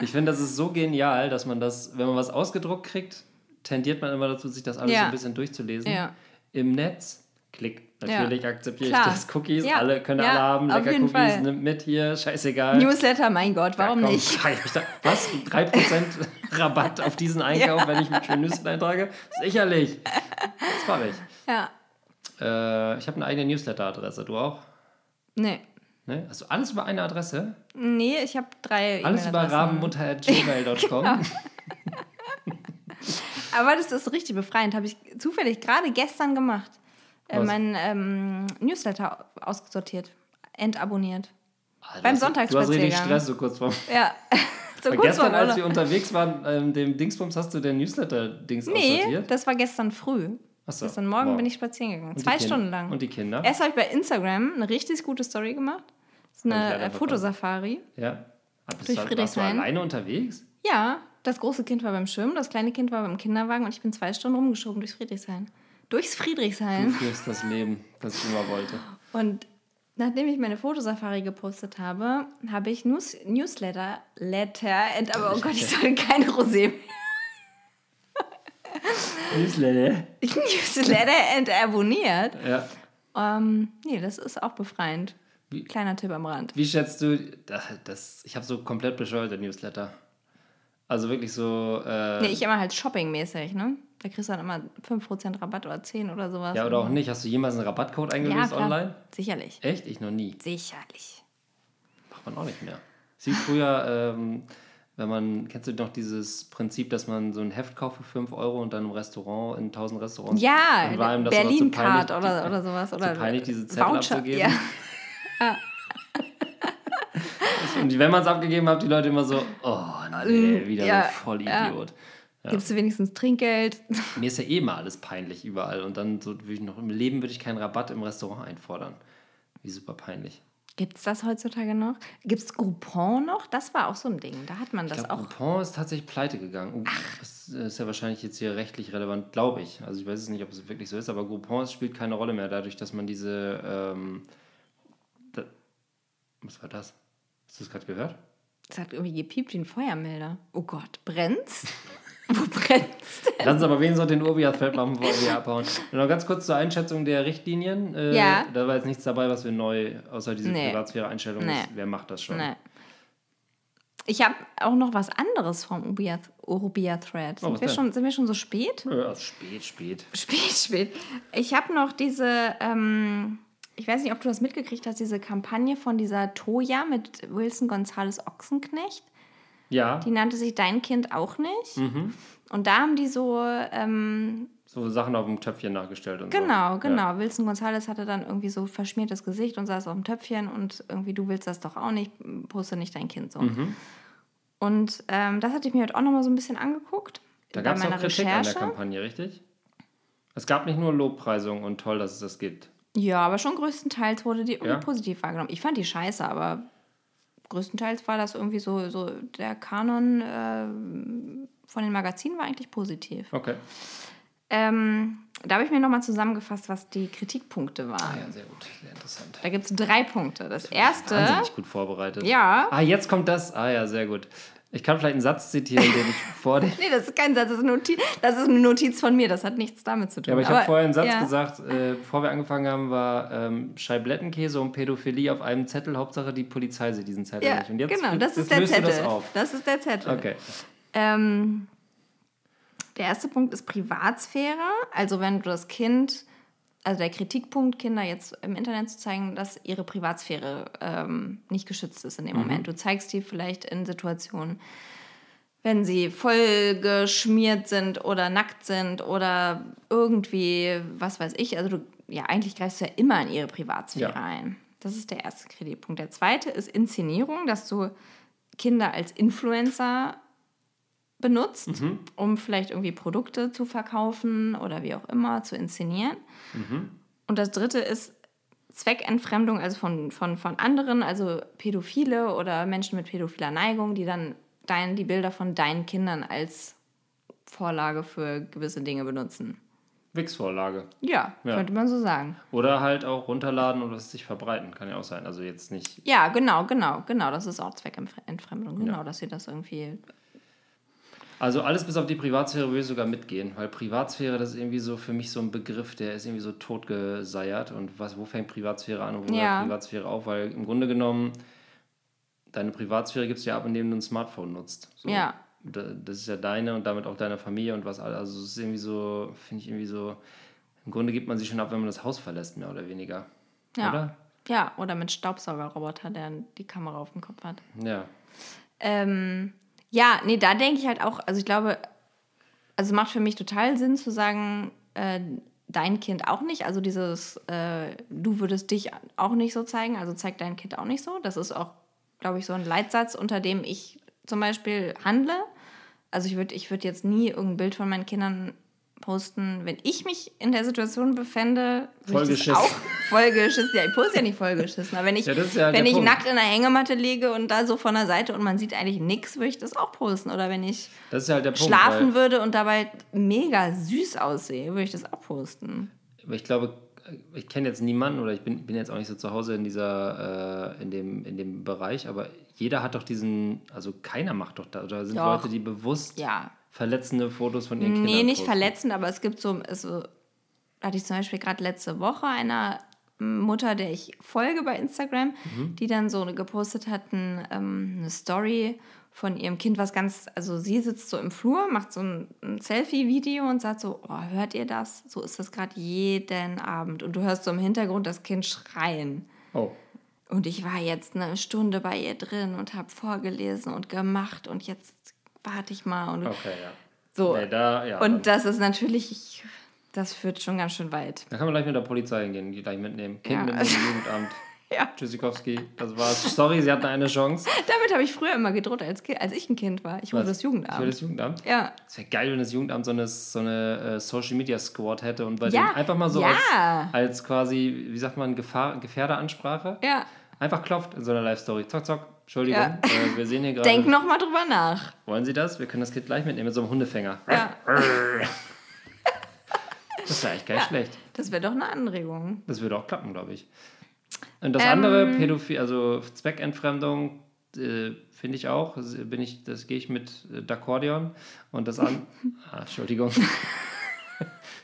Speaker 3: ich finde, das ist so genial, dass man das, wenn man was ausgedruckt kriegt, tendiert man immer dazu, sich das alles
Speaker 2: Ja.
Speaker 3: so ein bisschen durchzulesen.
Speaker 2: Ja.
Speaker 3: Im Netz, klick. Natürlich akzeptiere ich
Speaker 2: Klar.
Speaker 3: das. Cookies,
Speaker 2: Ja.
Speaker 3: alle können
Speaker 2: Ja,
Speaker 3: alle haben. Lecker Cookies,
Speaker 2: Fall.
Speaker 3: nimmt mit hier, scheißegal.
Speaker 2: Newsletter, mein Gott, warum
Speaker 3: Ja, komm,
Speaker 2: nicht?
Speaker 3: ich Was? 3% (laughs) Rabatt auf diesen Einkauf, wenn ich mich für Newsletter eintrage? Sicherlich. Das mache ich.
Speaker 2: Ja.
Speaker 3: Äh, ich habe eine eigene Newsletter-Adresse. Du auch?
Speaker 2: Nee.
Speaker 3: Ne? Hast du alles über eine Adresse?
Speaker 2: Nee, ich habe drei.
Speaker 3: Alles über rabenmutter.gmail.com? (laughs)
Speaker 2: Aber das ist richtig befreiend. Habe ich zufällig gerade gestern gemacht. Äh, mein ähm, Newsletter ausgesortiert. Entabonniert.
Speaker 3: Alter,
Speaker 2: Beim
Speaker 3: hast- Du hast richtig
Speaker 2: Sonntagsspaziergang.
Speaker 3: Stress so kurz vor. (laughs)
Speaker 2: Ja. so kurz
Speaker 3: gestern,
Speaker 2: vor
Speaker 3: als wir unterwegs waren, ähm, dem Dingsbums, hast du den Newsletter-Dings
Speaker 2: Nee,
Speaker 3: aussortiert?
Speaker 2: das war gestern früh.
Speaker 3: Achso,
Speaker 2: Gestern Morgen
Speaker 3: wow.
Speaker 2: bin ich spazieren gegangen.
Speaker 3: Und
Speaker 2: Zwei Stunden lang.
Speaker 3: Und die Kinder?
Speaker 2: Erst habe ich bei Instagram eine richtig gute Story gemacht. Das ist eine äh. Fotosafari.
Speaker 3: Ja. Ah, bist
Speaker 2: Durch
Speaker 3: du, warst du
Speaker 2: Friedrichshain.
Speaker 3: alleine unterwegs?
Speaker 2: Ja, das große Kind war beim Schwimmen, das kleine Kind war beim Kinderwagen und ich bin zwei Stunden rumgeschoben durchs Friedrichshain. Durchs
Speaker 3: Du
Speaker 2: Friedrichshain.
Speaker 3: führst das Leben, das ich immer wollte.
Speaker 2: Und nachdem ich meine Fotosafari gepostet habe, habe ich News Newsletter, Letter, and, aber oh Gott, ich soll keine Rosé mehr.
Speaker 3: Newsletter? (laughs)
Speaker 2: Newsletter and abonniert.
Speaker 3: Ja.
Speaker 2: Ähm, nee, das ist auch befreiend.
Speaker 3: Wie-
Speaker 2: Kleiner Tipp am Rand.
Speaker 3: Wie schätzt du das? das ich habe so komplett bescheuerte Newsletter. Also wirklich so. Äh,
Speaker 2: Nee, ich immer halt shoppingmäßig, ne? Da kriegst du dann immer 5% Rabatt oder 10 oder sowas.
Speaker 3: ja, oder auch nicht. Hast du jemals einen Rabattcode
Speaker 2: Ja,
Speaker 3: eingelöst
Speaker 2: klar.
Speaker 3: online?
Speaker 2: Sicherlich.
Speaker 3: Echt? Ich noch nie.
Speaker 2: Sicherlich.
Speaker 3: Macht man auch nicht mehr. Sie früher, ähm, wenn man, kennst du noch dieses Prinzip, dass man so ein Heft kauft für 5 Euro und dann im Restaurant, in 1000 Restaurants.
Speaker 2: Ja,
Speaker 3: dann war ihm das
Speaker 2: Berlin-Card
Speaker 3: peinlich,
Speaker 2: oder, oder sowas. Oder
Speaker 3: peinlich, diese Zettel
Speaker 2: Voucher,
Speaker 3: abzugeben.
Speaker 2: Ja. (laughs)
Speaker 3: Und wenn man es abgegeben hat, die Leute immer so, oh nee, wieder
Speaker 2: Ja,
Speaker 3: so voll
Speaker 2: ja.
Speaker 3: Idiot.
Speaker 2: Gibst du wenigstens Trinkgeld? (laughs)
Speaker 3: Mir ist ja eh mal alles peinlich überall. Und dann so würde ich noch im Leben würde ich keinen Rabatt im Restaurant einfordern. Wie super peinlich.
Speaker 2: Gibt es das heutzutage noch? Gibt es Groupon noch? Das war auch so ein Ding. Da hat man
Speaker 3: Ich
Speaker 2: das
Speaker 3: glaube,
Speaker 2: auch.
Speaker 3: Groupon ist tatsächlich pleite gegangen. Uh, das ist ja wahrscheinlich jetzt hier rechtlich relevant, glaube ich. Also ich weiß es nicht, ob es wirklich so ist, aber Groupon spielt keine Rolle mehr, dadurch, dass man diese. Ähm, da, was war das? Hast du es gerade gehört?
Speaker 2: Es hat irgendwie gepiept wie ein Feuermelder. Oh Gott, brennt's? (laughs) (laughs) Wo brennt's denn?
Speaker 3: Lass uns aber wenigstens noch den Urbias-Feld machen, bevor wir abhauen. Und noch ganz kurz zur Einschätzung der Richtlinien. Äh,
Speaker 2: Ja.
Speaker 3: Da war jetzt nichts dabei, was wir neu, außer diese
Speaker 2: Nee.
Speaker 3: Privatsphäre-Einstellung
Speaker 2: Nee.
Speaker 3: Wer macht das schon?
Speaker 2: Nee. Ich habe auch noch was anderes vom Urubia, Urubia Thread.
Speaker 3: Oh,
Speaker 2: Sind,
Speaker 3: was
Speaker 2: wir schon, sind wir schon so spät?
Speaker 3: Ja, spät, spät.
Speaker 2: Spät, spät. Ich habe noch diese, ähm, ich weiß nicht, ob du das mitgekriegt hast, diese Kampagne von dieser Toya mit Wilson Gonzales Ochsenknecht.
Speaker 3: Ja.
Speaker 2: Die nannte sich Dein Kind auch nicht.
Speaker 3: Mhm.
Speaker 2: Und da haben die so, ähm,
Speaker 3: So Sachen auf dem Töpfchen nachgestellt und so.
Speaker 2: genau, genau.
Speaker 3: Ja.
Speaker 2: Wilson Gonzalez hatte dann irgendwie so verschmiertes Gesicht und saß auf dem Töpfchen und irgendwie, du willst das doch auch nicht, poste nicht dein Kind so.
Speaker 3: Mhm.
Speaker 2: Und ähm, das hatte ich mir heute auch nochmal so ein bisschen angeguckt.
Speaker 3: Da gab es auch Kritik an der
Speaker 2: Recherche.
Speaker 3: Kampagne, richtig? Es gab nicht nur Lobpreisung und toll, dass es das gibt.
Speaker 2: Ja, aber schon größtenteils wurde die irgendwie
Speaker 3: Ja?
Speaker 2: positiv wahrgenommen. Ich fand die scheiße, aber größtenteils war das irgendwie so, so der Kanon äh, von den Magazinen war eigentlich positiv.
Speaker 3: Okay.
Speaker 2: Ähm, da habe ich mir nochmal zusammengefasst, was die Kritikpunkte waren.
Speaker 3: Ah ja, sehr gut. Sehr interessant.
Speaker 2: Da gibt es drei Punkte. Das erste,
Speaker 3: Wahnsinnig gut vorbereitet.
Speaker 2: ja,
Speaker 3: Ah, jetzt kommt das. Ah ja, sehr gut. Ich kann vielleicht einen Satz zitieren, den ich (laughs) vor dem.
Speaker 2: nee, das ist kein Satz, das ist, eine Notiz, das ist eine Notiz von mir, das hat nichts damit zu tun.
Speaker 3: Ja, aber ich habe vorher einen Satz
Speaker 2: ja.
Speaker 3: gesagt, äh, bevor wir angefangen haben, war ähm, Scheiblettenkäse und Pädophilie auf einem Zettel. Hauptsache die Polizei sieht diesen Zettel
Speaker 2: Ja,
Speaker 3: nicht. Und jetzt,
Speaker 2: genau, das
Speaker 3: jetzt
Speaker 2: ist der Zettel.
Speaker 3: das auf.
Speaker 2: Das ist der Zettel.
Speaker 3: Okay.
Speaker 2: Ähm, der erste Punkt ist Privatsphäre. Also wenn du das Kind, also der Kritikpunkt, Kinder jetzt im Internet zu zeigen, dass ihre Privatsphäre ähm, nicht geschützt ist in dem Moment. Du zeigst die vielleicht in Situationen, wenn sie voll geschmiert sind oder nackt sind oder irgendwie, was weiß ich. Also du, ja, eigentlich greifst du ja immer in ihre Privatsphäre
Speaker 3: Ja.
Speaker 2: ein. Das ist der erste Kritikpunkt. Der zweite ist Inszenierung, dass du Kinder als Influencer benutzt, um vielleicht irgendwie Produkte zu verkaufen oder wie auch immer zu inszenieren. Und das dritte ist Zweckentfremdung, also von, von, von anderen, also Pädophile oder Menschen mit pädophiler Neigung, die dann dein, die Bilder von deinen Kindern als Vorlage für gewisse Dinge benutzen.
Speaker 3: Wix-Vorlage.
Speaker 2: Ja,
Speaker 3: Ja.
Speaker 2: könnte man so sagen.
Speaker 3: Oder halt auch runterladen und was sich verbreiten. Kann ja auch sein. Also jetzt nicht.
Speaker 2: Ja, genau, genau, genau. Das ist auch Zweckentfremdung. Genau, dass sie das irgendwie.
Speaker 3: Also alles bis auf die Privatsphäre würde ich sogar mitgehen, weil Privatsphäre, das ist irgendwie so für mich so ein Begriff, der ist irgendwie so totgeseiert. Und was, wo fängt Privatsphäre an und wo
Speaker 2: Ja.
Speaker 3: hört Privatsphäre auf? Weil im Grunde genommen, deine Privatsphäre gibst du ja ab, indem du ein Smartphone nutzt. So.
Speaker 2: Ja.
Speaker 3: Da- Das ist ja deine und damit auch deine Familie und was alles. Also es ist irgendwie so, finde ich irgendwie so, im Grunde gibt man sich schon ab, wenn man das Haus verlässt, mehr oder weniger.
Speaker 2: Ja.
Speaker 3: Oder?
Speaker 2: Ja, oder mit Staubsaugerroboter, der die Kamera auf dem Kopf hat.
Speaker 3: Ja.
Speaker 2: Ähm, ja, nee, da denke ich halt auch, also ich glaube, also macht für mich total Sinn zu sagen, äh, dein Kind auch nicht. Also dieses, äh, du würdest dich auch nicht so zeigen, also zeig dein Kind auch nicht so. Das ist auch, glaube ich, so ein Leitsatz, unter dem ich zum Beispiel handle. Also ich würde ich würd jetzt nie irgendein Bild von meinen Kindern posten, wenn ich mich in der Situation befände, würde ich das auch (laughs) vollgeschissen. Ja, ich poste ja nicht vollgeschissen, aber wenn ich,
Speaker 3: Ja, ja
Speaker 2: wenn ich
Speaker 3: Punkt.
Speaker 2: nackt in der Hängematte liege und da so von der Seite und man sieht eigentlich nichts, würde ich das auch posten. Oder wenn ich
Speaker 3: halt Punkt.
Speaker 2: schlafen
Speaker 3: weil-
Speaker 2: würde und dabei mega süß aussehe, würde ich das auch posten.
Speaker 3: Aber ich glaube, ich kenne jetzt niemanden oder ich bin, bin jetzt auch nicht so zu Hause in dieser, äh, in dem, in dem Bereich, aber jeder hat doch diesen, also keiner macht doch da, oder sind
Speaker 2: Doch.
Speaker 3: Leute, die bewusst
Speaker 2: Ja.
Speaker 3: Verletzende Fotos von ihren Kindern
Speaker 2: Nee, nicht
Speaker 3: posten.
Speaker 2: verletzend, aber es gibt so, also, hatte ich zum Beispiel gerade letzte Woche einer Mutter, der ich folge bei Instagram,
Speaker 3: Mhm.
Speaker 2: die dann so gepostet hat, ein, ähm, eine Story von ihrem Kind, was ganz, also sie sitzt so im Flur, macht so ein, ein Selfie-Video und sagt so, oh, hört ihr das? So ist das gerade jeden Abend. Und du hörst so im Hintergrund das Kind schreien.
Speaker 3: Oh,
Speaker 2: Und ich war jetzt eine Stunde bei ihr drin und habe vorgelesen und gemacht und jetzt warte ich mal. Und
Speaker 3: okay, ja.
Speaker 2: so.
Speaker 3: Nee, da, ja
Speaker 2: Und das ist natürlich, das führt schon ganz schön weit.
Speaker 3: da kann man gleich mit der Polizei hingehen, die gleich mitnehmen. Kind
Speaker 2: Ja.
Speaker 3: mit dem (laughs) Jugendamt.
Speaker 2: Ja.
Speaker 3: Tschüssikowski, das war's. Sorry, sie hatten eine Chance.
Speaker 2: Damit habe ich früher immer gedroht, als, als ich ein Kind war. Ich rufe
Speaker 3: Was?
Speaker 2: das Jugendamt.
Speaker 3: das Jugendamt?
Speaker 2: Ja.
Speaker 3: Es wäre geil, wenn das Jugendamt so eine, so eine äh, Social Media Squad hätte und bei
Speaker 2: Ja,
Speaker 3: denen einfach mal so
Speaker 2: ja.
Speaker 3: als, als quasi, wie sagt man, Gefahr, Gefährderansprache.
Speaker 2: Ja.
Speaker 3: Einfach klopft in so einer Live-Story. Zock, zock. Entschuldigung,
Speaker 2: Ja.
Speaker 3: äh, wir sehen hier (laughs) gerade.
Speaker 2: Denk noch mal drüber nach.
Speaker 3: Wollen Sie das? Wir können das Kind gleich mitnehmen mit so einem Hundefänger.
Speaker 2: Ja. (laughs)
Speaker 3: Das wäre echt gar nicht schlecht.
Speaker 2: Das wäre doch eine Anregung.
Speaker 3: Das würde auch klappen, glaube ich. Und das
Speaker 2: Ähm.
Speaker 3: andere, Pädophil, also Zweckentfremdung, äh, finde ich auch. Das Bin ich, das gehe ich mit äh, D'accordion. Und das an. (laughs) ah, Entschuldigung.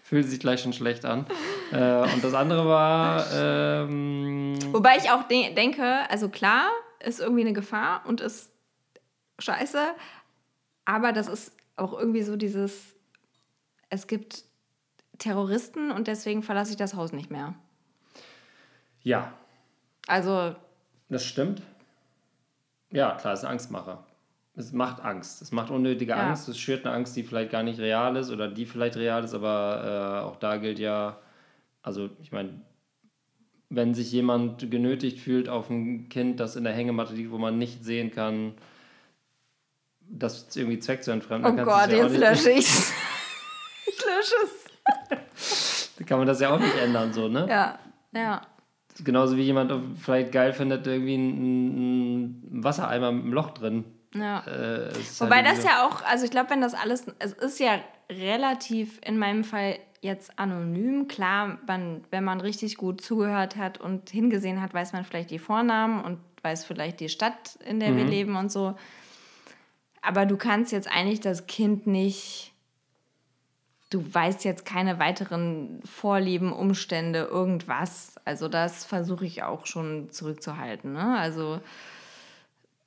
Speaker 3: Fühlt sich gleich schon schlecht an. Äh, und das andere war. Ähm,
Speaker 2: Wobei ich auch de denke, also klar, ist irgendwie eine Gefahr und ist scheiße, aber das ist auch irgendwie so dieses, es gibt Terroristen und deswegen verlasse ich das Haus nicht mehr.
Speaker 3: ja,
Speaker 2: Also,
Speaker 3: das stimmt. Ja, klar, ist ein Angstmacher. Es macht Angst. Es macht unnötige
Speaker 2: Ja.
Speaker 3: Angst. Es schürt eine Angst, die vielleicht gar nicht real ist oder die vielleicht real ist, aber äh, auch da gilt ja, also ich meine, wenn sich jemand genötigt fühlt auf ein Kind, das in der Hängematte liegt, wo man nicht sehen kann, das irgendwie Zweck zu entfremden,
Speaker 2: Oh Gott,
Speaker 3: es ja
Speaker 2: jetzt lösche ich's. (laughs) ich lösche es.
Speaker 3: dann kann man das ja auch nicht ändern, so, ne?
Speaker 2: Ja, ja.
Speaker 3: Genauso wie jemand vielleicht geil findet, irgendwie ein, ein Wassereimer mit einem Loch drin.
Speaker 2: Ja.
Speaker 3: Äh,
Speaker 2: Wobei das ja auch, also ich glaube, wenn das alles, es ist ja relativ in meinem Fall jetzt anonym. Klar, man, wenn man richtig gut zugehört hat und hingesehen hat, weiß man vielleicht die Vornamen und weiß vielleicht die Stadt, in der wir
Speaker 3: Mhm.
Speaker 2: leben und so. Aber du kannst jetzt eigentlich das Kind nicht, du weißt jetzt keine weiteren Vorlieben, Umstände, irgendwas. Also das versuche ich auch schon zurückzuhalten. Ne? Also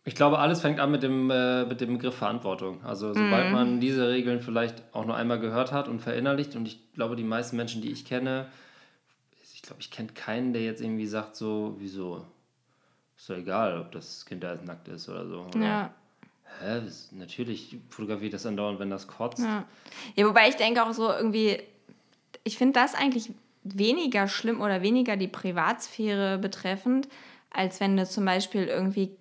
Speaker 3: Ich glaube, alles fängt an mit dem, äh, mit dem Begriff Verantwortung. Also sobald
Speaker 2: Mhm.
Speaker 3: man diese Regeln vielleicht auch nur einmal gehört hat und verinnerlicht, und ich glaube, die meisten Menschen, die ich kenne, ich glaube, ich kenne keinen, der jetzt irgendwie sagt so, wieso? Ist doch egal, ob das Kind da jetzt nackt ist oder so. Oder,
Speaker 2: ja.
Speaker 3: Hä? Natürlich fotografiert das andauernd, wenn das kotzt.
Speaker 2: Ja. ja, wobei ich denke auch so irgendwie, ich finde das eigentlich weniger schlimm oder weniger die Privatsphäre betreffend, als wenn du zum Beispiel irgendwie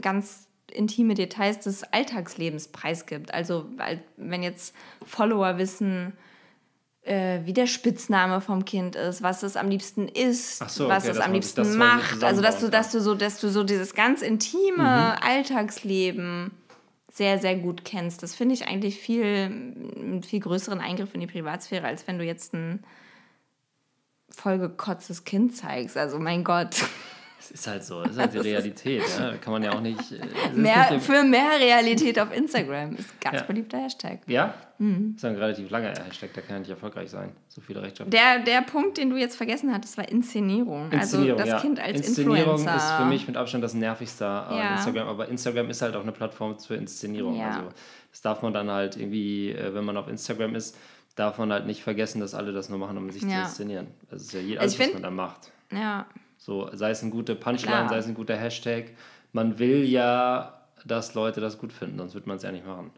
Speaker 2: ganz intime Details des Alltagslebens preisgibt. Also weil, wenn jetzt Follower wissen, äh, wie der Spitzname vom Kind ist, was es am liebsten isst,
Speaker 3: so,
Speaker 2: was
Speaker 3: okay,
Speaker 2: es
Speaker 3: dass
Speaker 2: am liebsten macht. Also dass du, dass du so, dass du so dieses ganz intime
Speaker 3: Mhm.
Speaker 2: Alltagsleben sehr, sehr gut kennst. Das finde ich eigentlich viel, einen viel größeren Eingriff in die Privatsphäre, als wenn du jetzt ein vollgekotztes Kind zeigst. Also mein Gott.
Speaker 3: Es ist halt so, das ist halt die (laughs) Realität. Ja? Kann man ja auch nicht. äh,
Speaker 2: Mehr,
Speaker 3: nicht
Speaker 2: für mehr Realität auf Instagram ist ein ganz
Speaker 3: Ja.
Speaker 2: beliebter Hashtag.
Speaker 3: ja?
Speaker 2: Mhm.
Speaker 3: Das ist ein relativ langer Hashtag, der kann ja nicht erfolgreich sein. So viele Rechtschreibungen.
Speaker 2: Der, der Punkt, den du jetzt vergessen hattest, war Inszenierung.
Speaker 3: Inszenierung,
Speaker 2: also das
Speaker 3: ja.
Speaker 2: Kind als
Speaker 3: Inszenierung
Speaker 2: Influencer.
Speaker 3: ist für mich mit Abstand das nervigste an
Speaker 2: Ja.
Speaker 3: Instagram, aber Instagram ist halt auch eine Plattform für Inszenierung. Also das darf man dann halt irgendwie, äh, wenn man auf Instagram ist, darf man halt nicht vergessen, dass alle das nur machen, um sich zu inszenieren. Das ist ja je-
Speaker 2: Also
Speaker 3: alles, was
Speaker 2: find-
Speaker 3: man da macht.
Speaker 2: Ja,
Speaker 3: So, sei es ein guter Punchline,
Speaker 2: Klar.
Speaker 3: sei es ein guter Hashtag. Man will ja, dass Leute das gut finden, sonst würde man es ja nicht machen.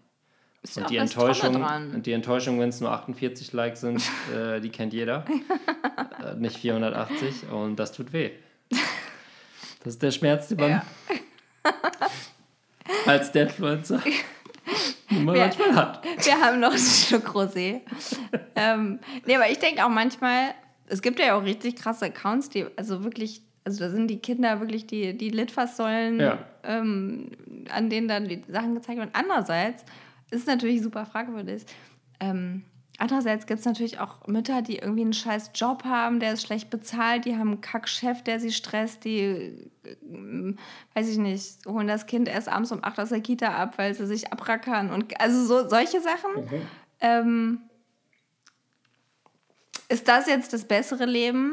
Speaker 2: ist ja
Speaker 3: Und
Speaker 2: auch
Speaker 3: die Enttäuschung, und die Enttäuschung, wenn es nur 48 Likes sind, (laughs) äh, die kennt jeder. äh, nicht 480 und das tut weh. Das ist der Schmerz, den man
Speaker 2: Ja. (laughs)
Speaker 3: als man
Speaker 2: Wer- (laughs)
Speaker 3: manchmal hat.
Speaker 2: Wir haben noch einen Schluck Rosé. ähm, nee, aber ich denke auch manchmal, es gibt ja auch richtig krasse Accounts, die, also wirklich, also da sind die Kinder wirklich die, die Litfaßsäulen,
Speaker 3: Ja.
Speaker 2: ähm, an denen dann die Sachen gezeigt werden. Andererseits ist es natürlich super fragwürdig. Ähm, andererseits gibt es natürlich auch Mütter, die irgendwie einen scheiß Job haben, der ist schlecht bezahlt, die haben einen Kack-Chef, der sie stresst, die, äh, weiß ich nicht, holen das Kind erst abends um 8 aus der Kita ab, weil sie sich abrackern und also so solche Sachen. Ähm, ist das jetzt das bessere Leben,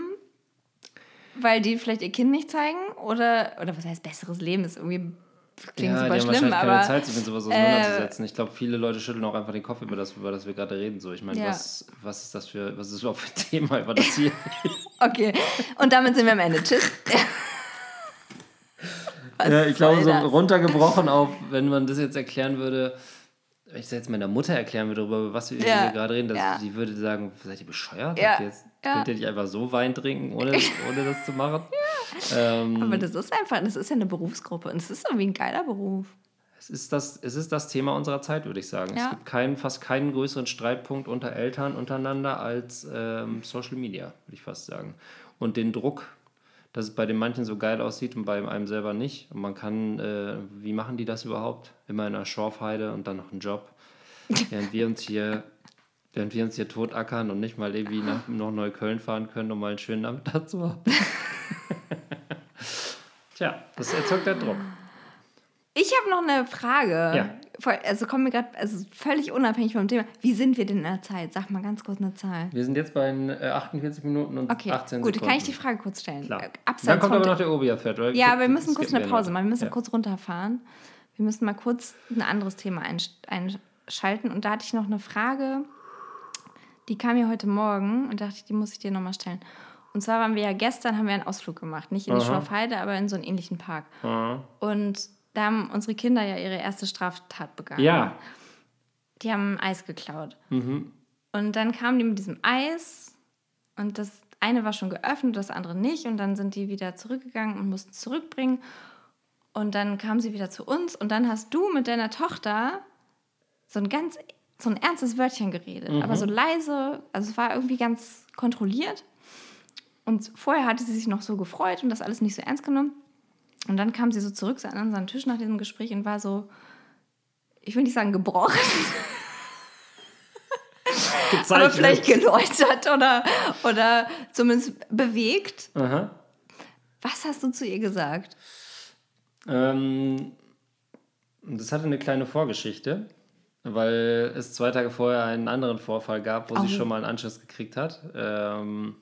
Speaker 2: weil die vielleicht ihr Kind nicht zeigen? Oder, oder was heißt besseres Leben? Ist irgendwie klingt
Speaker 3: ja,
Speaker 2: super
Speaker 3: die haben
Speaker 2: schlimm, aber
Speaker 3: keine Zeit, sich mit sowas
Speaker 2: äh,
Speaker 3: auseinanderzusetzen. ich glaube, viele Leute schütteln auch einfach den Kopf über das, über das wir gerade reden. So, ich meine,
Speaker 2: Ja.
Speaker 3: was, was ist das für, was ist überhaupt für ein (laughs) Thema, über das hier? (laughs)
Speaker 2: okay. Und damit sind wir am Ende. Tschüss.
Speaker 3: Ja, ich glaube, so runtergebrochen auf, wenn man das jetzt erklären würde, ich jetzt meiner Mutter erklären würde, darüber, was wir
Speaker 2: Ja,
Speaker 3: hier gerade reden, dass
Speaker 2: ja.
Speaker 3: die würde sagen, seid ihr bescheuert?
Speaker 2: Ja,
Speaker 3: Jetzt,
Speaker 2: ja.
Speaker 3: Könnt ihr nicht einfach so Wein trinken, ohne, ohne das zu machen? (laughs) Ähm,
Speaker 2: Aber das ist einfach, das ist ja eine Berufsgruppe und es ist irgendwie ein geiler Beruf.
Speaker 3: es, ist das, es ist das Thema unserer Zeit, würde ich sagen. Es gibt keinen, fast keinen größeren Streitpunkt unter Eltern untereinander als ähm, Social Media, würde ich fast sagen. Und den Druck, dass es bei den manchen so geil aussieht und bei einem selber nicht. Und man kann, äh, wie machen die das überhaupt? Immer in einer Schorfheide und dann noch einen Job. (laughs) Während wir uns hier, während wir uns hier totackern und nicht mal irgendwie nach noch Neukölln fahren können, um mal einen schönen Nachmittag (laughs) zu haben. (laughs) Tja, das erzeugt der Druck.
Speaker 2: Ich habe noch eine Frage.
Speaker 3: Ja.
Speaker 2: Voll- Also kommen wir gerade, also völlig unabhängig vom Thema. Wie sind wir denn in der Zeit? Sag mal ganz kurz eine Zahl.
Speaker 3: Wir sind jetzt bei äh, 48 Minuten und
Speaker 2: Okay,
Speaker 3: 18
Speaker 2: gut,
Speaker 3: Sekunden.
Speaker 2: kann ich die Frage kurz stellen?
Speaker 3: Klar.
Speaker 2: Äh, Abseits
Speaker 3: Dann kommt aber noch der Obi-Pferd, oder?
Speaker 2: Ja, aber wir müssen kurz eine Pause machen. Wir müssen
Speaker 3: Ja.
Speaker 2: kurz runterfahren. Wir müssen mal kurz ein anderes Thema einsch- einschalten. Und da hatte ich noch eine Frage, die kam mir heute Morgen und dachte, ich, die muss ich dir nochmal stellen. Und zwar waren wir ja gestern, haben wir einen Ausflug gemacht. Nicht in die
Speaker 3: Aha.
Speaker 2: Schorfheide, aber in so einen ähnlichen Park.
Speaker 3: Ja.
Speaker 2: Und da haben unsere Kinder ja ihre erste Straftat begangen.
Speaker 3: Ja.
Speaker 2: Die haben Eis geklaut. Und dann kamen die mit diesem Eis und das eine war schon geöffnet, das andere nicht. Und dann sind die wieder zurückgegangen und mussten zurückbringen. Und dann kamen sie wieder zu uns und dann hast du mit deiner Tochter so ein ganz, so ein ernstes Wörtchen geredet. Aber so leise, also es war irgendwie ganz kontrolliert. Und vorher hatte sie sich noch so gefreut und das alles nicht so ernst genommen. Und dann kam sie so zurück an unseren Tisch nach diesem Gespräch und war so, ich will nicht sagen gebrochen, aber
Speaker 3: Gezeichnet.
Speaker 2: vielleicht geläutert oder, oder zumindest bewegt.
Speaker 3: Aha.
Speaker 2: Was hast du zu ihr gesagt?
Speaker 3: Ähm, das hatte eine kleine Vorgeschichte, weil es zwei Tage vorher einen anderen Vorfall gab, wo
Speaker 2: Oh.
Speaker 3: sie schon mal einen Anschluss gekriegt hat. Ähm,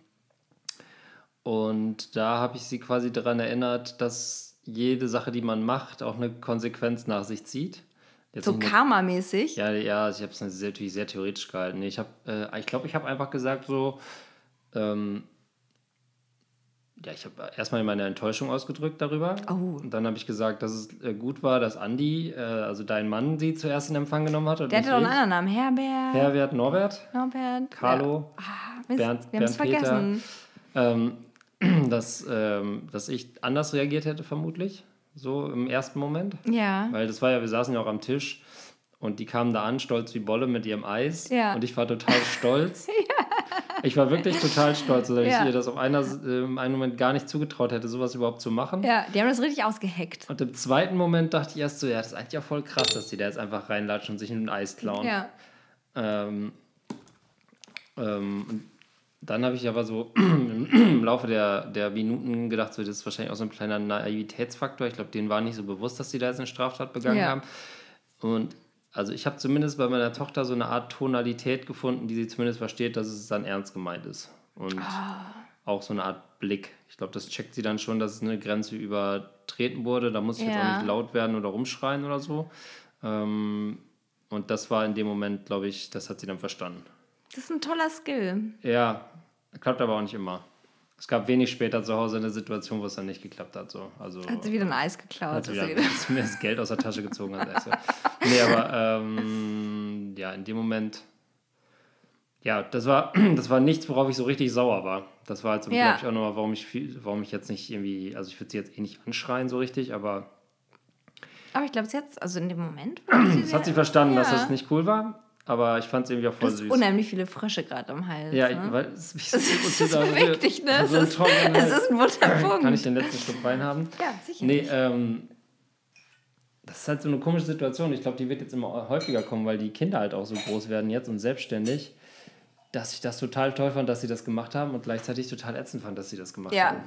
Speaker 3: und da habe ich sie quasi daran erinnert, dass jede Sache, die man macht, auch eine Konsequenz nach sich zieht. Jetzt
Speaker 2: So karmamäßig?
Speaker 3: Ja, ja, ich habe es natürlich sehr theoretisch gehalten. Ich habe, äh, ich glaube, ich habe einfach gesagt so, ähm, ja, ich habe erstmal meine Enttäuschung ausgedrückt darüber.
Speaker 2: Oh.
Speaker 3: Und dann habe ich gesagt, dass es äh, gut war, dass Andi, äh, also dein Mann, sie zuerst in Empfang genommen hat.
Speaker 2: Der hatte doch einen anderen Namen. Herbert,
Speaker 3: Herbert, Norbert,
Speaker 2: Norbert,
Speaker 3: Carlo,
Speaker 2: Ja. Ah, Mist,
Speaker 3: Bernd-
Speaker 2: wir haben es vergessen.
Speaker 3: ähm, (clears throat) dass, ähm, dass ich anders reagiert hätte, vermutlich. So im ersten Moment.
Speaker 2: Ja.
Speaker 3: Weil das war ja, wir saßen ja auch am Tisch und die kamen da an, stolz wie Bolle mit ihrem Eis.
Speaker 2: Ja.
Speaker 3: Und ich war total (laughs) stolz. Ich war wirklich total stolz, dass
Speaker 2: Ja.
Speaker 3: ich ihr das auf einer, äh, einen Moment gar nicht zugetraut hätte, sowas überhaupt zu machen.
Speaker 2: Ja, die haben das richtig ausgeheckt.
Speaker 3: Und im zweiten Moment dachte ich erst so, ja, das ist eigentlich auch voll krass, dass die da jetzt einfach reinlatschen und sich ein Eis klauen.
Speaker 2: Ja.
Speaker 3: Ähm, ähm, dann habe ich aber so (clears throat) im Laufe der, der Minuten gedacht, so, das ist wahrscheinlich auch so ein kleiner Naivitätsfaktor. Ich glaube, denen war nicht so bewusst, dass sie da jetzt eine Straftat begangen
Speaker 2: Ja.
Speaker 3: haben. Und also ich habe zumindest bei meiner Tochter so eine Art Tonalität gefunden, die sie zumindest versteht, dass es dann ernst gemeint ist. Und auch so eine Art Blick. Ich glaube, das checkt sie dann schon, dass es eine Grenze übertreten wurde. Da muss ich jetzt auch
Speaker 2: Ja.
Speaker 3: nicht laut werden oder rumschreien oder so. Ähm, und das war in dem Moment, glaube ich, das hat sie dann verstanden.
Speaker 2: Das ist ein toller Skill.
Speaker 3: Ja, klappt aber auch nicht immer. Es gab wenig später zu Hause eine Situation, wo es dann nicht geklappt hat. So. Also,
Speaker 2: Hat sie wieder ein Eis geklaut.
Speaker 3: hat sie wieder,
Speaker 2: wieder- (laughs)
Speaker 3: mir das Geld aus der Tasche gezogen. hat. Also. Nee, aber ähm, ja, in dem Moment, ja, das war, (clears throat) das war nichts, worauf ich so richtig sauer war. Das war halt so,
Speaker 2: Ja.
Speaker 3: glaube ich, auch nochmal, warum ich, viel, warum ich jetzt nicht irgendwie, also ich würde sie jetzt eh nicht anschreien so richtig, aber
Speaker 2: Aber ich glaube, sie hat also in dem Moment. (clears throat)
Speaker 3: das hat sie verstanden, dass
Speaker 2: Ja.
Speaker 3: das nicht cool war. Aber ich fand es irgendwie auch voll
Speaker 2: Das ist
Speaker 3: süß.
Speaker 2: unheimlich viele Frösche gerade am Hals.
Speaker 3: Ja,
Speaker 2: ne?
Speaker 3: weil es, es, (laughs)
Speaker 2: es ist dich, ne? Es
Speaker 3: So ein
Speaker 2: ist,
Speaker 3: Trocknen
Speaker 2: es ist ein Wunderpunkt.
Speaker 3: Kann ich den letzten Schluck Wein haben?
Speaker 2: Ja, sicher.
Speaker 3: Nee, ähm, das ist halt so eine komische Situation. Ich glaube, die wird jetzt immer häufiger kommen, weil die Kinder halt auch so groß werden jetzt und selbstständig, dass ich das total toll fand, dass sie das gemacht haben und gleichzeitig total ätzend fand, dass sie das gemacht
Speaker 2: Ja.
Speaker 3: haben.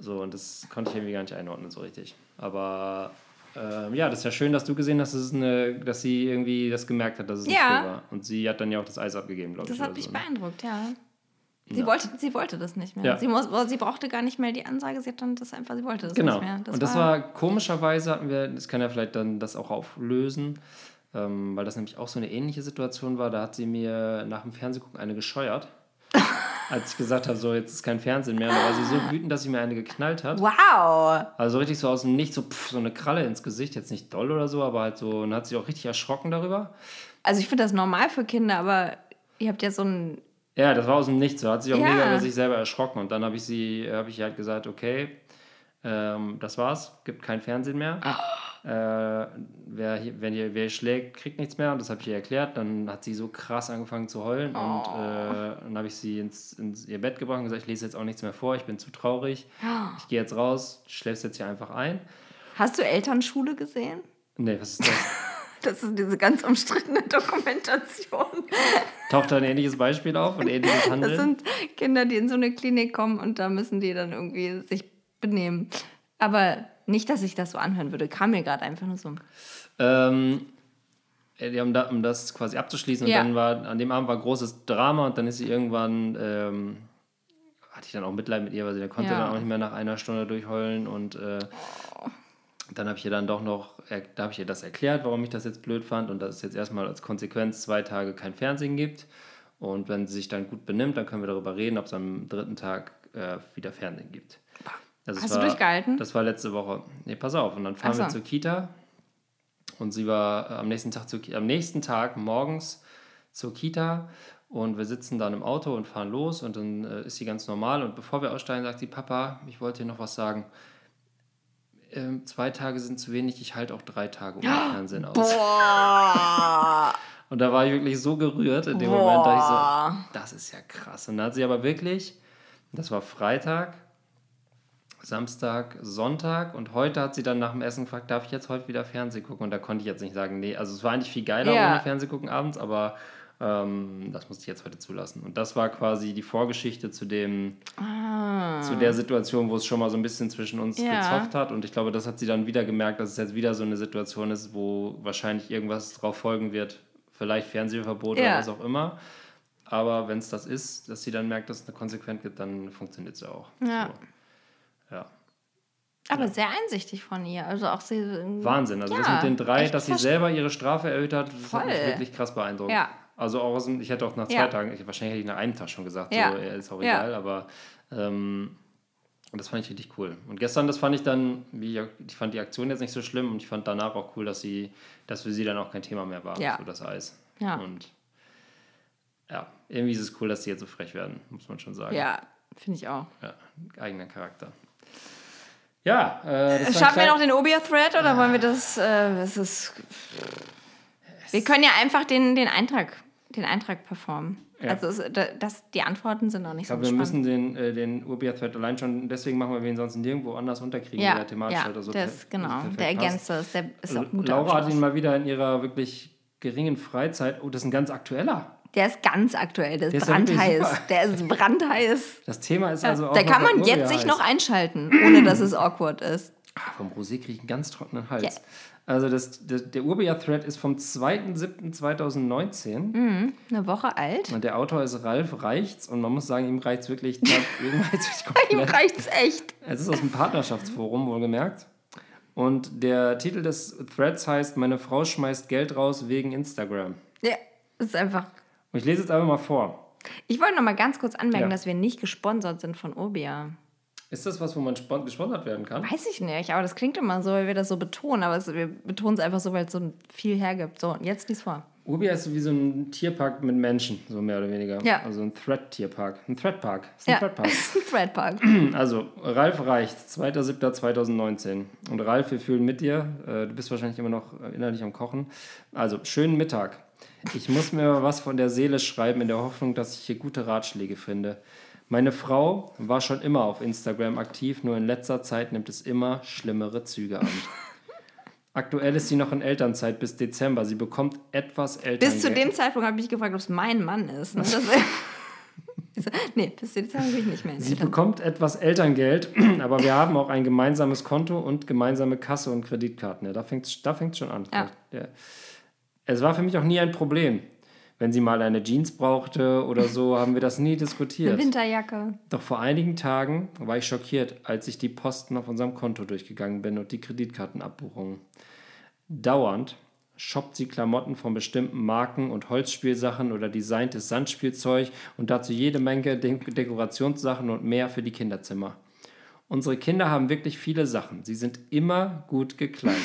Speaker 3: So, und das konnte ich irgendwie gar nicht einordnen so richtig. Aber ähm, ja, das ist ja schön, dass du gesehen hast, dass, eine, dass sie irgendwie das gemerkt hat, dass es nicht
Speaker 2: Ja.
Speaker 3: cool war. Und sie hat dann ja auch das Eis abgegeben, glaube ich.
Speaker 2: Das hat mich
Speaker 3: so, ne?
Speaker 2: beeindruckt, ja. Sie,
Speaker 3: Ja.
Speaker 2: wollte, sie wollte das nicht mehr.
Speaker 3: Ja.
Speaker 2: Sie, muss, sie brauchte gar nicht mehr die Ansage, sie hat dann das einfach, sie wollte das
Speaker 3: Genau.
Speaker 2: nicht mehr.
Speaker 3: und das war, komischerweise hatten wir, das kann ja vielleicht dann das auch auflösen, ähm, weil das nämlich auch so eine ähnliche Situation war. Da hat sie mir nach dem Fernsehgucken eine gescheuert. (laughs) als ich gesagt habe, so jetzt ist kein Fernsehen mehr. Und da war sie so wütend, dass sie mir eine geknallt hat.
Speaker 2: Wow!
Speaker 3: Also so richtig so aus dem Nichts, so, pff, so eine Kralle ins Gesicht. Jetzt nicht doll oder so, aber halt so. Und hat sich auch richtig erschrocken darüber.
Speaker 2: Also ich finde das normal für Kinder, aber ihr habt ja so ein.
Speaker 3: Ja, das war aus dem Nichts. So hat sich auch
Speaker 2: Ja.
Speaker 3: mega über sich selber erschrocken. Und dann habe ich sie, habe ich halt gesagt, okay, ähm, das war's, gibt kein Fernsehen mehr. Äh, wer, hier, wenn ihr, wer schlägt, kriegt nichts mehr. Und das habe ich ihr erklärt. Dann hat sie so krass angefangen zu heulen. Und äh, dann habe ich sie ins, ins ihr Bett gebracht und gesagt, ich lese jetzt auch nichts mehr vor, ich bin zu traurig. Ich gehe jetzt raus, schläfst jetzt hier einfach ein.
Speaker 2: Hast du Elternschule gesehen?
Speaker 3: Nee, was ist das? (laughs)
Speaker 2: Das ist diese ganz umstrittene Dokumentation.
Speaker 3: Taucht da ein ähnliches Beispiel auf und ähnliches Handeln?
Speaker 2: Das sind Kinder, die in so eine Klinik kommen und da müssen die dann irgendwie sich benehmen. Aber nicht, dass ich das so anhören würde. Kam mir gerade einfach nur so.
Speaker 3: Ähm, äh, die haben da, um das quasi abzuschließen. Und
Speaker 2: Ja.
Speaker 3: dann war, an dem Abend war großes Drama und dann ist sie irgendwann, ähm, hatte ich dann auch Mitleid mit ihr, weil sie da konnte
Speaker 2: Ja.
Speaker 3: dann auch nicht mehr nach einer Stunde durchheulen und äh, dann habe ich ihr dann doch noch, da habe ich ihr das erklärt, warum ich das jetzt blöd fand und dass es jetzt erstmal als Konsequenz zwei Tage kein Fernsehen gibt. Und wenn sie sich dann gut benimmt, dann können wir darüber reden, ob es am dritten Tag äh, wieder Fernsehen gibt. Das
Speaker 2: Hast
Speaker 3: war,
Speaker 2: du durchgehalten?
Speaker 3: Das war letzte Woche. Nee, pass auf. Und dann fahren
Speaker 2: Ach
Speaker 3: wir
Speaker 2: so.
Speaker 3: zur Kita. Und sie war äh, am nächsten Tag zu, am nächsten Tag morgens zur Kita. Und wir sitzen dann im Auto und fahren los. Und dann äh, ist sie ganz normal. Und bevor wir aussteigen, sagt sie: Papa, ich wollte dir noch was sagen. Ähm, zwei Tage sind zu wenig. Ich halte auch drei Tage ohne Fernsehen aus.
Speaker 2: Boah. (laughs)
Speaker 3: Und da war ich wirklich so gerührt in dem
Speaker 2: Boah.
Speaker 3: Moment, da ich so, das ist ja krass. Und dann hat sie aber wirklich, das war Freitag, Samstag, Sonntag und heute hat sie dann nach dem Essen gefragt, darf ich jetzt heute wieder Fernsehen gucken? Und da konnte ich jetzt nicht sagen, nee, also es war eigentlich viel geiler
Speaker 2: Ja.
Speaker 3: ohne Fernsehen gucken abends, aber ähm, das musste ich jetzt heute zulassen. Und das war quasi die Vorgeschichte zu dem, zu der Situation, wo es schon mal so ein bisschen zwischen uns
Speaker 2: Ah. Ja.
Speaker 3: gezofft hat. Und ich glaube, das hat sie dann wieder gemerkt, dass es jetzt wieder so eine Situation ist, wo wahrscheinlich irgendwas drauf folgen wird. Vielleicht Fernsehverbot
Speaker 2: Ja.
Speaker 3: oder was auch immer. Aber wenn es das ist, dass sie dann merkt, dass es eine Konsequenz gibt, dann funktioniert es ja auch.
Speaker 2: Ja.
Speaker 3: So. Ja.
Speaker 2: Aber sehr einsichtig von ihr. Also auch sie.
Speaker 3: Wahnsinn. Also das
Speaker 2: Ja,
Speaker 3: mit den drei, dass sie selber ihre Strafe erhöht hat, das hat mich
Speaker 2: Voll.
Speaker 3: wirklich krass beeindruckt.
Speaker 2: Ja.
Speaker 3: Also auch aus dem, ich hätte auch nach zwei
Speaker 2: Ja.
Speaker 3: Tagen, ich, wahrscheinlich hätte ich nach einem Tag schon gesagt,
Speaker 2: Ja.
Speaker 3: so, ja, ist auch
Speaker 2: Ja.
Speaker 3: egal, aber ähm, das fand ich richtig cool. Und gestern, das fand ich dann, wie, ich fand die Aktion jetzt nicht so schlimm und ich fand danach auch cool, dass sie, dass für sie dann auch kein Thema mehr war,
Speaker 2: Ja.
Speaker 3: so das Eis.
Speaker 2: Ja.
Speaker 3: Und ja, irgendwie ist es cool, dass sie jetzt so frech werden, muss man schon sagen.
Speaker 2: Ja, finde ich auch.
Speaker 3: ja eigener Charakter. Ja, äh, das
Speaker 2: Schaffen wir noch den Obia-Thread oder wollen wir das. Äh, das ist, wir können ja einfach den, den Eintrag, den Eintrag performen.
Speaker 3: Ja.
Speaker 2: Also es, da- das, die Antworten sind noch nicht
Speaker 3: Ich glaube,
Speaker 2: so
Speaker 3: wir
Speaker 2: spannend.
Speaker 3: müssen den, äh, den Urbia-Thread allein schon, deswegen machen wir ihn sonst nirgendwo anders unterkriegen,
Speaker 2: ja,
Speaker 3: der thematisch
Speaker 2: ja,
Speaker 3: halt so
Speaker 2: der ist, genau, der ergänzt das. Der ist auch ein guter
Speaker 3: Laura hat ihn mal wieder in ihrer wirklich geringen Freizeit. Oh, das ist ein ganz aktueller.
Speaker 2: Der ist ganz aktuell, der ist
Speaker 3: Der
Speaker 2: brandheiß. der ist brandheiß.
Speaker 3: Das Thema ist also auch.
Speaker 2: da kann man jetzt sich noch einschalten, ohne dass es awkward ist.
Speaker 3: Ah, vom Rosé kriege ich einen ganz trockenen Hals.
Speaker 2: Ja.
Speaker 3: Also das, der, der Urbia-Thread ist vom 2.7.2019
Speaker 2: Eine Woche alt.
Speaker 3: und der Autor ist Ralf Reichts und man muss sagen, ihm reicht es wirklich, (laughs) ihm komplett.
Speaker 2: reicht's echt.
Speaker 3: Es ist aus dem Partnerschaftsforum, wohlgemerkt. Und der Titel des Threads heißt Meine Frau schmeißt Geld raus wegen Instagram.
Speaker 2: Ja, ist einfach.
Speaker 3: Und ich lese jetzt einfach mal vor.
Speaker 2: Ich wollte noch mal ganz kurz anmerken,
Speaker 3: Ja.
Speaker 2: dass wir nicht gesponsert sind von Obia.
Speaker 3: Ist das was, wo man spon- gesponsert werden kann?
Speaker 2: Weiß ich nicht, aber das klingt immer so, weil wir das so betonen. Aber es, wir betonen es einfach so, weil es so viel hergibt. So, und jetzt lies vor.
Speaker 3: Urbia ist so wie so ein Tierpark mit Menschen, so mehr oder weniger.
Speaker 2: Ja.
Speaker 3: Also ein Thread-Tierpark. Ein Threadpark. Ist ein
Speaker 2: Ja,
Speaker 3: Threadpark. (laughs)
Speaker 2: ein Threadpark.
Speaker 3: Also, Ralf reicht, 2.7.2019. Und Ralf, wir fühlen mit dir. Äh, Du bist wahrscheinlich immer noch innerlich am Kochen. Also, schönen Mittag. Ich muss mir was von der Seele schreiben, in der Hoffnung, dass ich hier gute Ratschläge finde. Meine Frau war schon immer auf Instagram aktiv, nur in letzter Zeit nimmt es immer schlimmere Züge an. Aktuell ist sie noch in Elternzeit bis Dezember. Sie bekommt etwas Elterngeld.
Speaker 2: Bis zu dem Zeitpunkt habe ich mich gefragt, ob es mein Mann ist. Ne? (laughs) Nee, bis Zeitpunkt bin ich nicht mehr in
Speaker 3: Sie
Speaker 2: Eltern.
Speaker 3: bekommt etwas Elterngeld, (clears throat) aber wir haben auch ein gemeinsames Konto und gemeinsame Kasse und Kreditkarten. Ja, da fängt es da fängt's schon an.
Speaker 2: Ja.
Speaker 3: Ja. Es war für mich auch nie ein Problem. Wenn sie mal eine Jeans brauchte oder so, (laughs) haben wir das nie
Speaker 2: Eine
Speaker 3: diskutiert.
Speaker 2: Winterjacke.
Speaker 3: Doch vor einigen Tagen war ich schockiert, als ich die Posten auf unserem Konto durchgegangen bin und die Kreditkartenabbuchungen. Dauernd shoppt sie Klamotten von bestimmten Marken und Holzspielsachen oder designtes Sandspielzeug und dazu jede Menge De Dekorationssachen und mehr für die Kinderzimmer. Unsere Kinder haben wirklich viele Sachen. Sie sind immer gut gekleidet.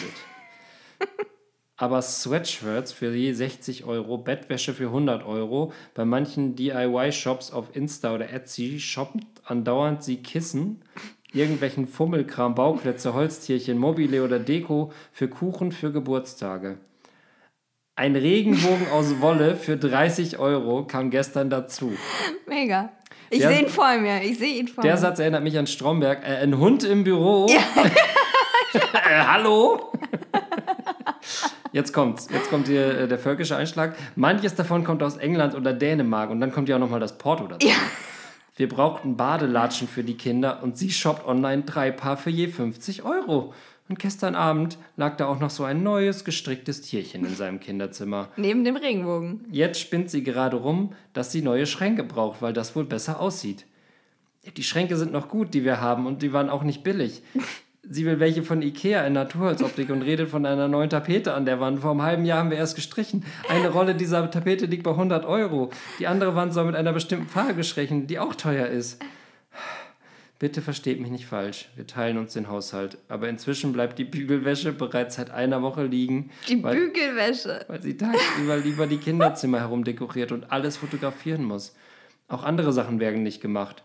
Speaker 3: (laughs) Aber Sweatshirts für je 60 Euro, Bettwäsche für 100 Euro. Bei manchen DIY-Shops auf Insta oder Etsy shoppt andauernd sie Kissen, irgendwelchen Fummelkram, Bauklötze, Holztierchen, Mobile oder Deko für Kuchen für Geburtstage. Ein Regenbogen aus Wolle für 30 Euro kam gestern dazu.
Speaker 2: Mega. Ich sehe ihn vor mir. Ich sehe ihn vor
Speaker 3: Der
Speaker 2: mir.
Speaker 3: Satz erinnert mich an Stromberg. Äh, ein Hund im Büro. (laughs) äh, hallo? (laughs) Jetzt kommt's. Jetzt kommt hier äh, der völkische Einschlag. Manches davon kommt aus England oder Dänemark und dann kommt ja auch nochmal das Porto dazu. Wir brauchten Badelatschen für die Kinder und sie shoppt online drei Paar für je 50 Euro. Und gestern Abend lag da auch noch so ein neues gestricktes Tierchen in seinem Kinderzimmer. (laughs)
Speaker 2: Neben dem Regenbogen.
Speaker 3: Jetzt spinnt sie gerade rum, dass sie neue Schränke braucht, weil das wohl besser aussieht. Die Schränke sind noch gut, die wir haben, und die waren auch nicht billig. Sie will welche von Ikea in Naturholzoptik und redet von einer neuen Tapete an der Wand. Vor einem halben Jahr haben wir erst gestrichen. Eine Rolle dieser Tapete liegt bei 100 Euro. Die andere Wand soll mit einer bestimmten Farbe gestrichen, die auch teuer ist. Bitte versteht mich nicht falsch, wir teilen uns den Haushalt. Aber inzwischen bleibt die Bügelwäsche bereits seit einer Woche liegen.
Speaker 2: Die
Speaker 3: weil,
Speaker 2: Bügelwäsche.
Speaker 3: Weil sie tagsüber lieber die Kinderzimmer herumdekoriert und alles fotografieren muss. Auch andere Sachen werden nicht gemacht.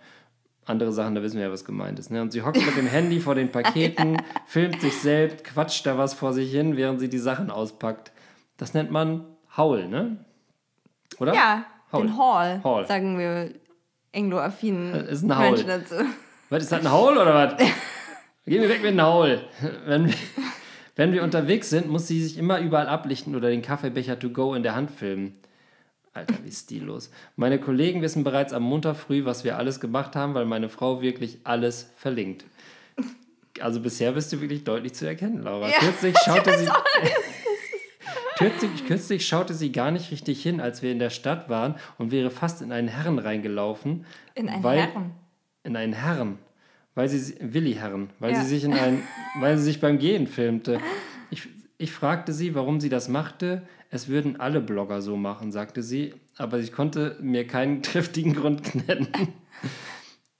Speaker 3: Andere Sachen, da wissen wir ja, was gemeint ist. Ne? Und sie hockt mit dem Handy vor den Paketen, (laughs) filmt sich selbst, quatscht da was vor sich hin, während sie die Sachen auspackt. Das nennt man Haul, ne? Oder?
Speaker 2: Ja,
Speaker 3: Haul.
Speaker 2: den Hall,
Speaker 3: Haul.
Speaker 2: sagen wir angloaffinen
Speaker 3: Das ist ein Haul.
Speaker 2: Menschen dazu.
Speaker 3: Was ist das, ein Haul oder was? (laughs) Gehen wir weg mit dem Haul. Wenn wir, wenn wir unterwegs sind, muss sie sich immer überall ablichten oder den Kaffeebecher to go in der Hand filmen. Alter, wie stillos. Meine Kollegen wissen bereits am Montag früh, was wir alles gemacht haben, weil meine Frau wirklich alles verlinkt. Also bisher bist du wirklich deutlich zu erkennen, Laura.
Speaker 2: Ja,
Speaker 3: kürzlich schaute sie. (laughs) Kürzlich, kürzlich schaute sie gar nicht richtig hin, als wir in der Stadt waren und wäre fast in einen Herren reingelaufen.
Speaker 2: In einen
Speaker 3: weil,
Speaker 2: Herren.
Speaker 3: In einen Herren. Weil sie, Willi Herren, weil
Speaker 2: Ja.
Speaker 3: sie sich in einen, (laughs) weil sie sich beim Gehen filmte. Ich, fragte sie, warum sie das machte. Es würden alle Blogger so machen, sagte sie, aber ich konnte mir keinen (laughs) triftigen Grund nennen.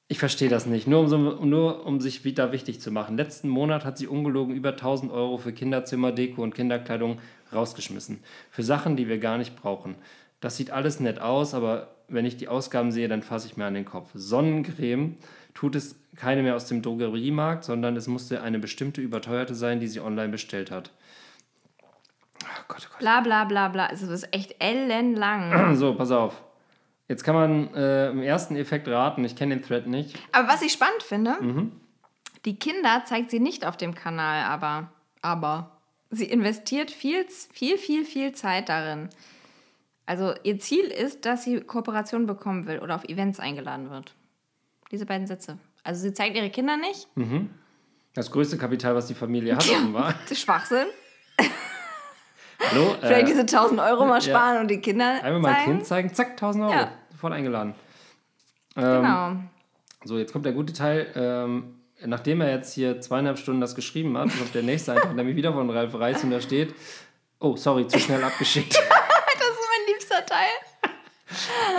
Speaker 3: Ich verstehe das nicht, nur um, nur um sich wieder wichtig zu machen. Letzten Monat hat sie ungelogen über 1000 Euro für Kinderzimmerdeko und Kinderkleidung rausgeschmissen. Für Sachen, die wir gar nicht brauchen. Das sieht alles nett aus, aber wenn ich die Ausgaben sehe, dann fasse ich mir an den Kopf. Sonnencreme tut es keine mehr aus dem Drogeriemarkt, sondern es musste eine bestimmte überteuerte sein, die sie online bestellt hat. Oh Gott, oh Gott.
Speaker 2: Bla bla bla bla. Also das ist echt ellenlang. (clears throat)
Speaker 3: So, pass auf. Jetzt kann man äh, im ersten Effekt raten. Ich kenne den Thread nicht.
Speaker 2: Aber was ich spannend finde,
Speaker 3: Mhm.
Speaker 2: die Kinder zeigt sie nicht auf dem Kanal, aber, aber sie investiert viel, viel, viel, viel Zeit darin. Also ihr Ziel ist, dass sie Kooperation bekommen will oder auf Events eingeladen wird. Diese beiden Sätze. Also sie zeigt ihre Kinder nicht.
Speaker 3: Das größte Kapital, was die Familie hat, (laughs) offenbar.
Speaker 2: Das ist Schwachsinn. (laughs)
Speaker 3: Hallo? (laughs)
Speaker 2: Vielleicht
Speaker 3: Äh,
Speaker 2: diese 1000 Euro mal sparen und die Kinder
Speaker 3: einmal mein. Kind zeigen, zack, 1000 Euro.
Speaker 2: Ja.
Speaker 3: Sofort eingeladen. Ähm,
Speaker 2: Genau.
Speaker 3: So, jetzt kommt der gute Teil. Ähm, nachdem er jetzt hier zweieinhalb Stunden das geschrieben hat, kommt der nächste Eintrag, nämlich wieder von Ralf Reis und da steht: Oh, sorry, zu schnell abgeschickt. (laughs)
Speaker 2: Das ist mein liebster Teil.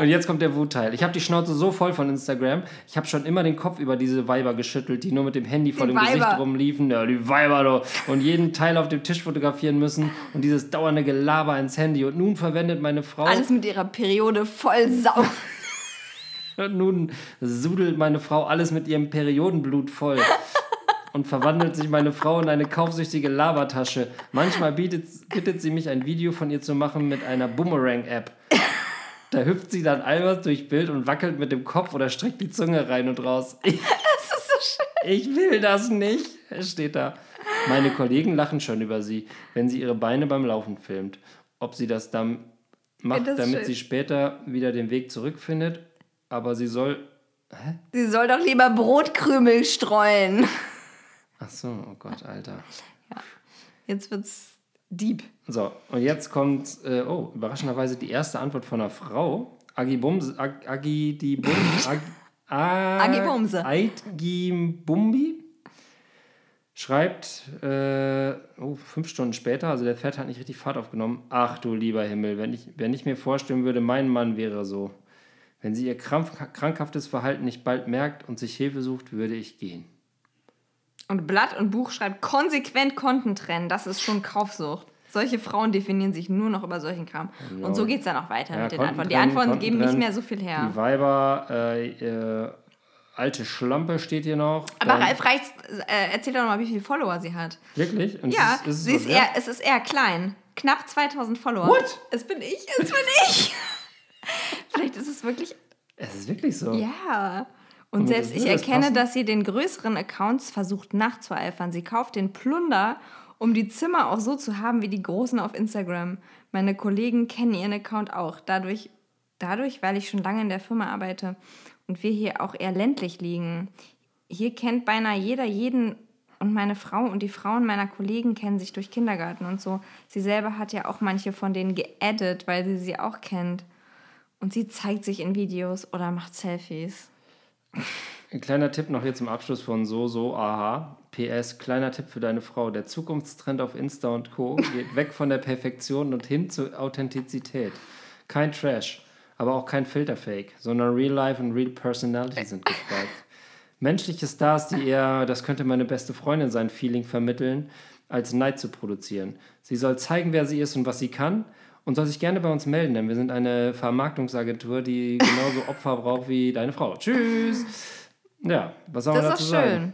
Speaker 3: Und jetzt kommt der Wutteil. Ich habe die Schnauze so voll von Instagram. Ich habe schon immer den Kopf über diese Weiber geschüttelt, die nur mit dem Handy vor
Speaker 2: Die
Speaker 3: dem Gesicht
Speaker 2: Weiber.
Speaker 3: rumliefen. Ja, die Weiber, du. Und jeden Teil auf dem Tisch fotografieren müssen. Und dieses dauernde Gelaber ins Handy. Und nun verwendet meine Frau.
Speaker 2: Alles mit ihrer Periode voll sau. (laughs)
Speaker 3: Und nun sudelt meine Frau alles mit ihrem Periodenblut voll. Und verwandelt sich meine Frau in eine kaufsüchtige Labertasche. Manchmal bietet, bittet sie mich, ein Video von ihr zu machen mit einer Boomerang-App. Da hüpft sie dann albert durch Bild und wackelt mit dem Kopf oder streckt die Zunge rein und raus. Ich, (laughs)
Speaker 2: Das ist so schön.
Speaker 3: ich will das nicht. Steht da. Meine Kollegen lachen schon über sie, wenn sie ihre Beine beim Laufen filmt. Ob sie das dann macht,
Speaker 2: das
Speaker 3: damit
Speaker 2: schön.
Speaker 3: sie später wieder den Weg zurückfindet. Aber sie soll
Speaker 2: Sie soll doch lieber Brotkrümel streuen.
Speaker 3: Ach so, oh Gott, Alter.
Speaker 2: Jetzt wird's deep.
Speaker 3: So, und jetzt kommt, äh, oh, überraschenderweise die erste Antwort von einer Frau. Agi Bums, Ag, Agi die Bum, Ag, (laughs) Ag,
Speaker 2: Agi Bumse.
Speaker 3: Aitgi Bumbi schreibt, äh, oh, fünf Stunden später, also der Pferd hat nicht richtig Fahrt aufgenommen. Ach du lieber Himmel, wenn ich, wenn ich mir vorstellen würde, mein Mann wäre so. Wenn sie ihr krampf, krankhaftes Verhalten nicht bald merkt und sich Hilfe sucht, würde ich gehen.
Speaker 2: Und Blatt und Buch schreibt konsequent Konten trennen. Das ist schon Kaufsucht. Solche Frauen definieren sich nur noch über solchen Kram. Und so geht es dann auch weiter
Speaker 3: Ja,
Speaker 2: mit den Antworten. Die Antworten
Speaker 3: Konten
Speaker 2: geben nicht mehr so viel her.
Speaker 3: Die Weiber, äh, äh, alte Schlampe steht hier noch.
Speaker 2: Aber
Speaker 3: Dann-
Speaker 2: Ralf Reichs äh, erzählt doch mal, wie viele Follower sie hat.
Speaker 3: Wirklich? Und
Speaker 2: Ja,
Speaker 3: ist, ist es
Speaker 2: sie ist eher, es ist eher klein. Knapp 2000 Follower.
Speaker 3: What?
Speaker 2: Es bin ich, es bin ich. (laughs) Vielleicht ist es wirklich
Speaker 3: Es ist wirklich so.
Speaker 2: Ja. Und
Speaker 3: Und
Speaker 2: selbst
Speaker 3: das
Speaker 2: ich
Speaker 3: das
Speaker 2: erkenne,
Speaker 3: passen?
Speaker 2: dass sie den größeren Accounts versucht nachzueifern. Sie kauft den Plunder, um die Zimmer auch so zu haben wie die großen auf Instagram. Meine Kollegen kennen ihren Account auch. Dadurch, dadurch, weil ich schon lange in der Firma arbeite und wir hier auch eher ländlich liegen. Hier kennt beinahe jeder jeden und meine Frau und die Frauen meiner Kollegen kennen sich durch Kindergarten und so. Sie selber hat ja auch manche von denen geaddet, weil sie sie auch kennt. Und sie zeigt sich in Videos oder macht Selfies.
Speaker 3: Ein kleiner Tipp noch hier zum Abschluss von So, So, Aha. PS, kleiner Tipp für deine Frau. Der Zukunftstrend auf Insta und Co. geht weg von der Perfektion und hin zur Authentizität. Kein Trash, aber auch kein Filterfake, sondern Real Life und Real Personality sind gefragt. Menschliche Stars, die eher, das könnte meine beste Freundin sein, Feeling vermitteln, als Neid zu produzieren. Sie soll zeigen, wer sie ist und was sie kann und soll sich gerne bei uns melden, denn wir sind eine Vermarktungsagentur, die genauso Opfer braucht wie deine Frau. Tschüss! Ja, was soll man
Speaker 2: Das
Speaker 3: dazu
Speaker 2: ist doch
Speaker 3: sagen?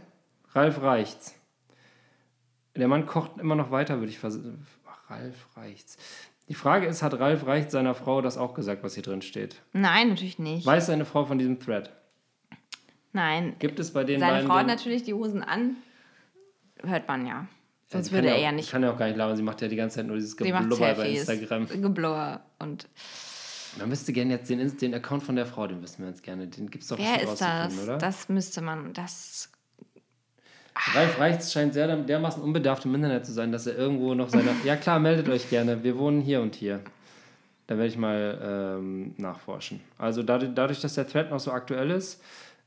Speaker 3: Ralf reicht's. Der Mann kocht immer noch weiter, würde ich versuchen. Ralf reicht's. Die Frage ist, hat Ralf reicht seiner Frau das auch gesagt, was hier drin steht?
Speaker 2: Nein, natürlich nicht.
Speaker 3: Weiß seine Frau von diesem Thread?
Speaker 2: Nein.
Speaker 3: Gibt es bei den
Speaker 2: Seine
Speaker 3: beiden
Speaker 2: Frau hat natürlich die Hosen an. Hört man ja. Sonst würde er
Speaker 3: ja
Speaker 2: nicht.
Speaker 3: kann ja auch gar nicht labern. Sie macht ja die ganze Zeit nur dieses Geblubber bei. Instagram.
Speaker 2: Geblubber. Und
Speaker 3: Man müsste gerne jetzt den, den Account von der Frau, den wissen wir jetzt gerne. Den gibt es doch
Speaker 2: wer ist das?
Speaker 3: rauszufinden, oder?
Speaker 2: Das müsste man. Das.
Speaker 3: Ralf Reichts scheint sehr dermaßen unbedarft im Internet zu sein, dass er irgendwo noch seine. (laughs) ja klar, meldet euch gerne. Wir wohnen hier und hier. Da werde ich mal ähm, nachforschen. Also dadurch, dadurch, dass der Thread noch so aktuell ist,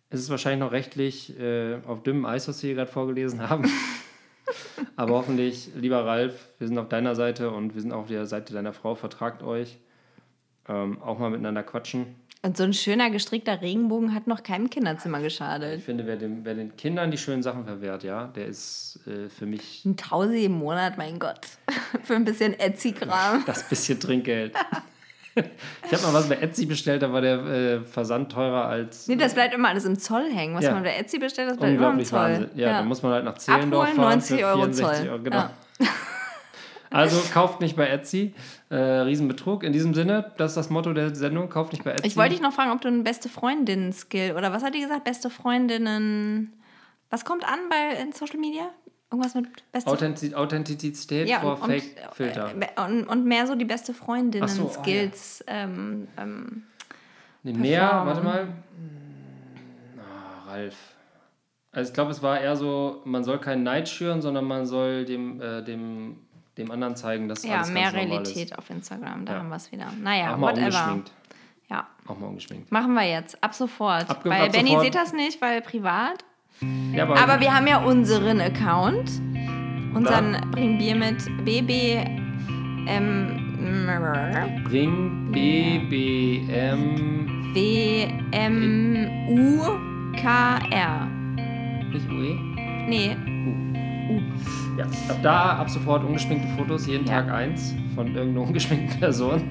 Speaker 3: ist es wahrscheinlich noch rechtlich äh, auf dünnem Eis, was wir hier gerade vorgelesen haben. (laughs) Aber hoffentlich, lieber Ralf, wir sind auf deiner Seite und wir sind auch auf der Seite deiner Frau. Vertragt euch. Ähm, auch mal miteinander quatschen.
Speaker 2: Und so ein schöner gestrickter Regenbogen hat noch keinem Kinderzimmer
Speaker 3: Ich
Speaker 2: geschadet.
Speaker 3: finde, wer, dem, wer den Kindern die schönen Sachen verwehrt, ja, der ist äh, für mich
Speaker 2: Ein Tausi im Monat, mein Gott. (laughs) Für ein bisschen Etsy-Kram. (laughs)
Speaker 3: das bisschen Trinkgeld. (laughs) ich habe mal was bei Etsy bestellt, da war der äh, Versand teurer als
Speaker 2: Nee, das bleibt immer alles im Zoll hängen. Was
Speaker 3: Ja.
Speaker 2: man bei Etsy bestellt, das bleibt immer im
Speaker 3: unglaublich
Speaker 2: Zoll.
Speaker 3: Wahnsinn. Ja, dann muss man halt nach Zehlendorf
Speaker 2: Abholen,
Speaker 3: fahren
Speaker 2: 90
Speaker 3: für
Speaker 2: Euro
Speaker 3: 64
Speaker 2: Zoll.
Speaker 3: Euro. Genau.
Speaker 2: Ja.
Speaker 3: Also kauft nicht bei Etsy. Äh, Riesenbetrug. In diesem Sinne, das ist das Motto der Sendung, kauft nicht bei Etsy.
Speaker 2: Ich wollte dich noch fragen, ob du einen beste Freundinnen-Skill oder was hat die gesagt? Beste Freundinnen. Was kommt an bei in Social Media? Irgendwas mit beste
Speaker 3: Authentiz Authentizität
Speaker 2: ja,
Speaker 3: vor
Speaker 2: und,
Speaker 3: Fake-Filter.
Speaker 2: äh, und, und mehr so die beste
Speaker 3: Ach so,
Speaker 2: Freundinnen-Skills. ähm, ähm,
Speaker 3: Nee, mehr, warte mal. Ah, Ralf. Also ich glaube, es war eher so, man soll keinen Neid schüren, sondern man soll dem, äh, dem, dem anderen zeigen, dass
Speaker 2: ja,
Speaker 3: alles
Speaker 2: mehr Realität auf Instagram. Da
Speaker 3: Ja.
Speaker 2: haben wir es wieder. Naja,
Speaker 3: Auch mal
Speaker 2: whatever.
Speaker 3: ungeschminkt.
Speaker 2: Ja,
Speaker 3: Auch mal ungeschminkt.
Speaker 2: machen wir jetzt. Ab sofort.
Speaker 3: Ab-
Speaker 2: Bei
Speaker 3: ab
Speaker 2: Benny sieht das nicht, weil privat.
Speaker 3: Ja, aber,
Speaker 2: Aber wir haben ja unseren Account. Unseren Bring Bier mit BB. Ähm,
Speaker 3: bring BBM
Speaker 2: W-M-U-K-R.
Speaker 3: nicht UE.
Speaker 2: Nee,
Speaker 3: Ja, ab da ab sofort ungeschminkte Fotos, jeden
Speaker 2: Ja.
Speaker 3: Tag eins von irgendeiner (laughs) ungeschminkten Person.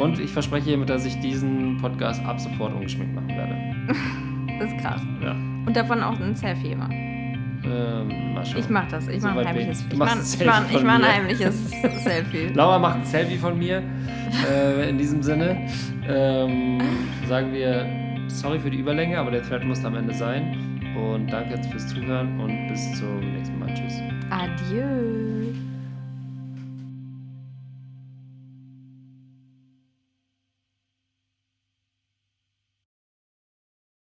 Speaker 3: Und ich verspreche hiermit, dass ich diesen Podcast ab sofort ungeschminkt machen werde. (laughs)
Speaker 2: das ist krass.
Speaker 3: Ja.
Speaker 2: Und davon auch ein Selfie immer.
Speaker 3: Ähm, mal schauen.
Speaker 2: Ich mach das. Ich
Speaker 3: So
Speaker 2: mach ein heimliches
Speaker 3: ich.
Speaker 2: Mach,
Speaker 3: ein
Speaker 2: ich
Speaker 3: Selfie
Speaker 2: mach, ich mach ein heimliches (laughs) Selfie.
Speaker 3: Laura macht ein Selfie von mir. äh, in diesem Sinne ähm, sagen wir sorry für die Überlänge, aber der Thread muss am Ende sein. Und danke fürs Zuhören und bis zum nächsten Mal. Tschüss.
Speaker 2: Adieu.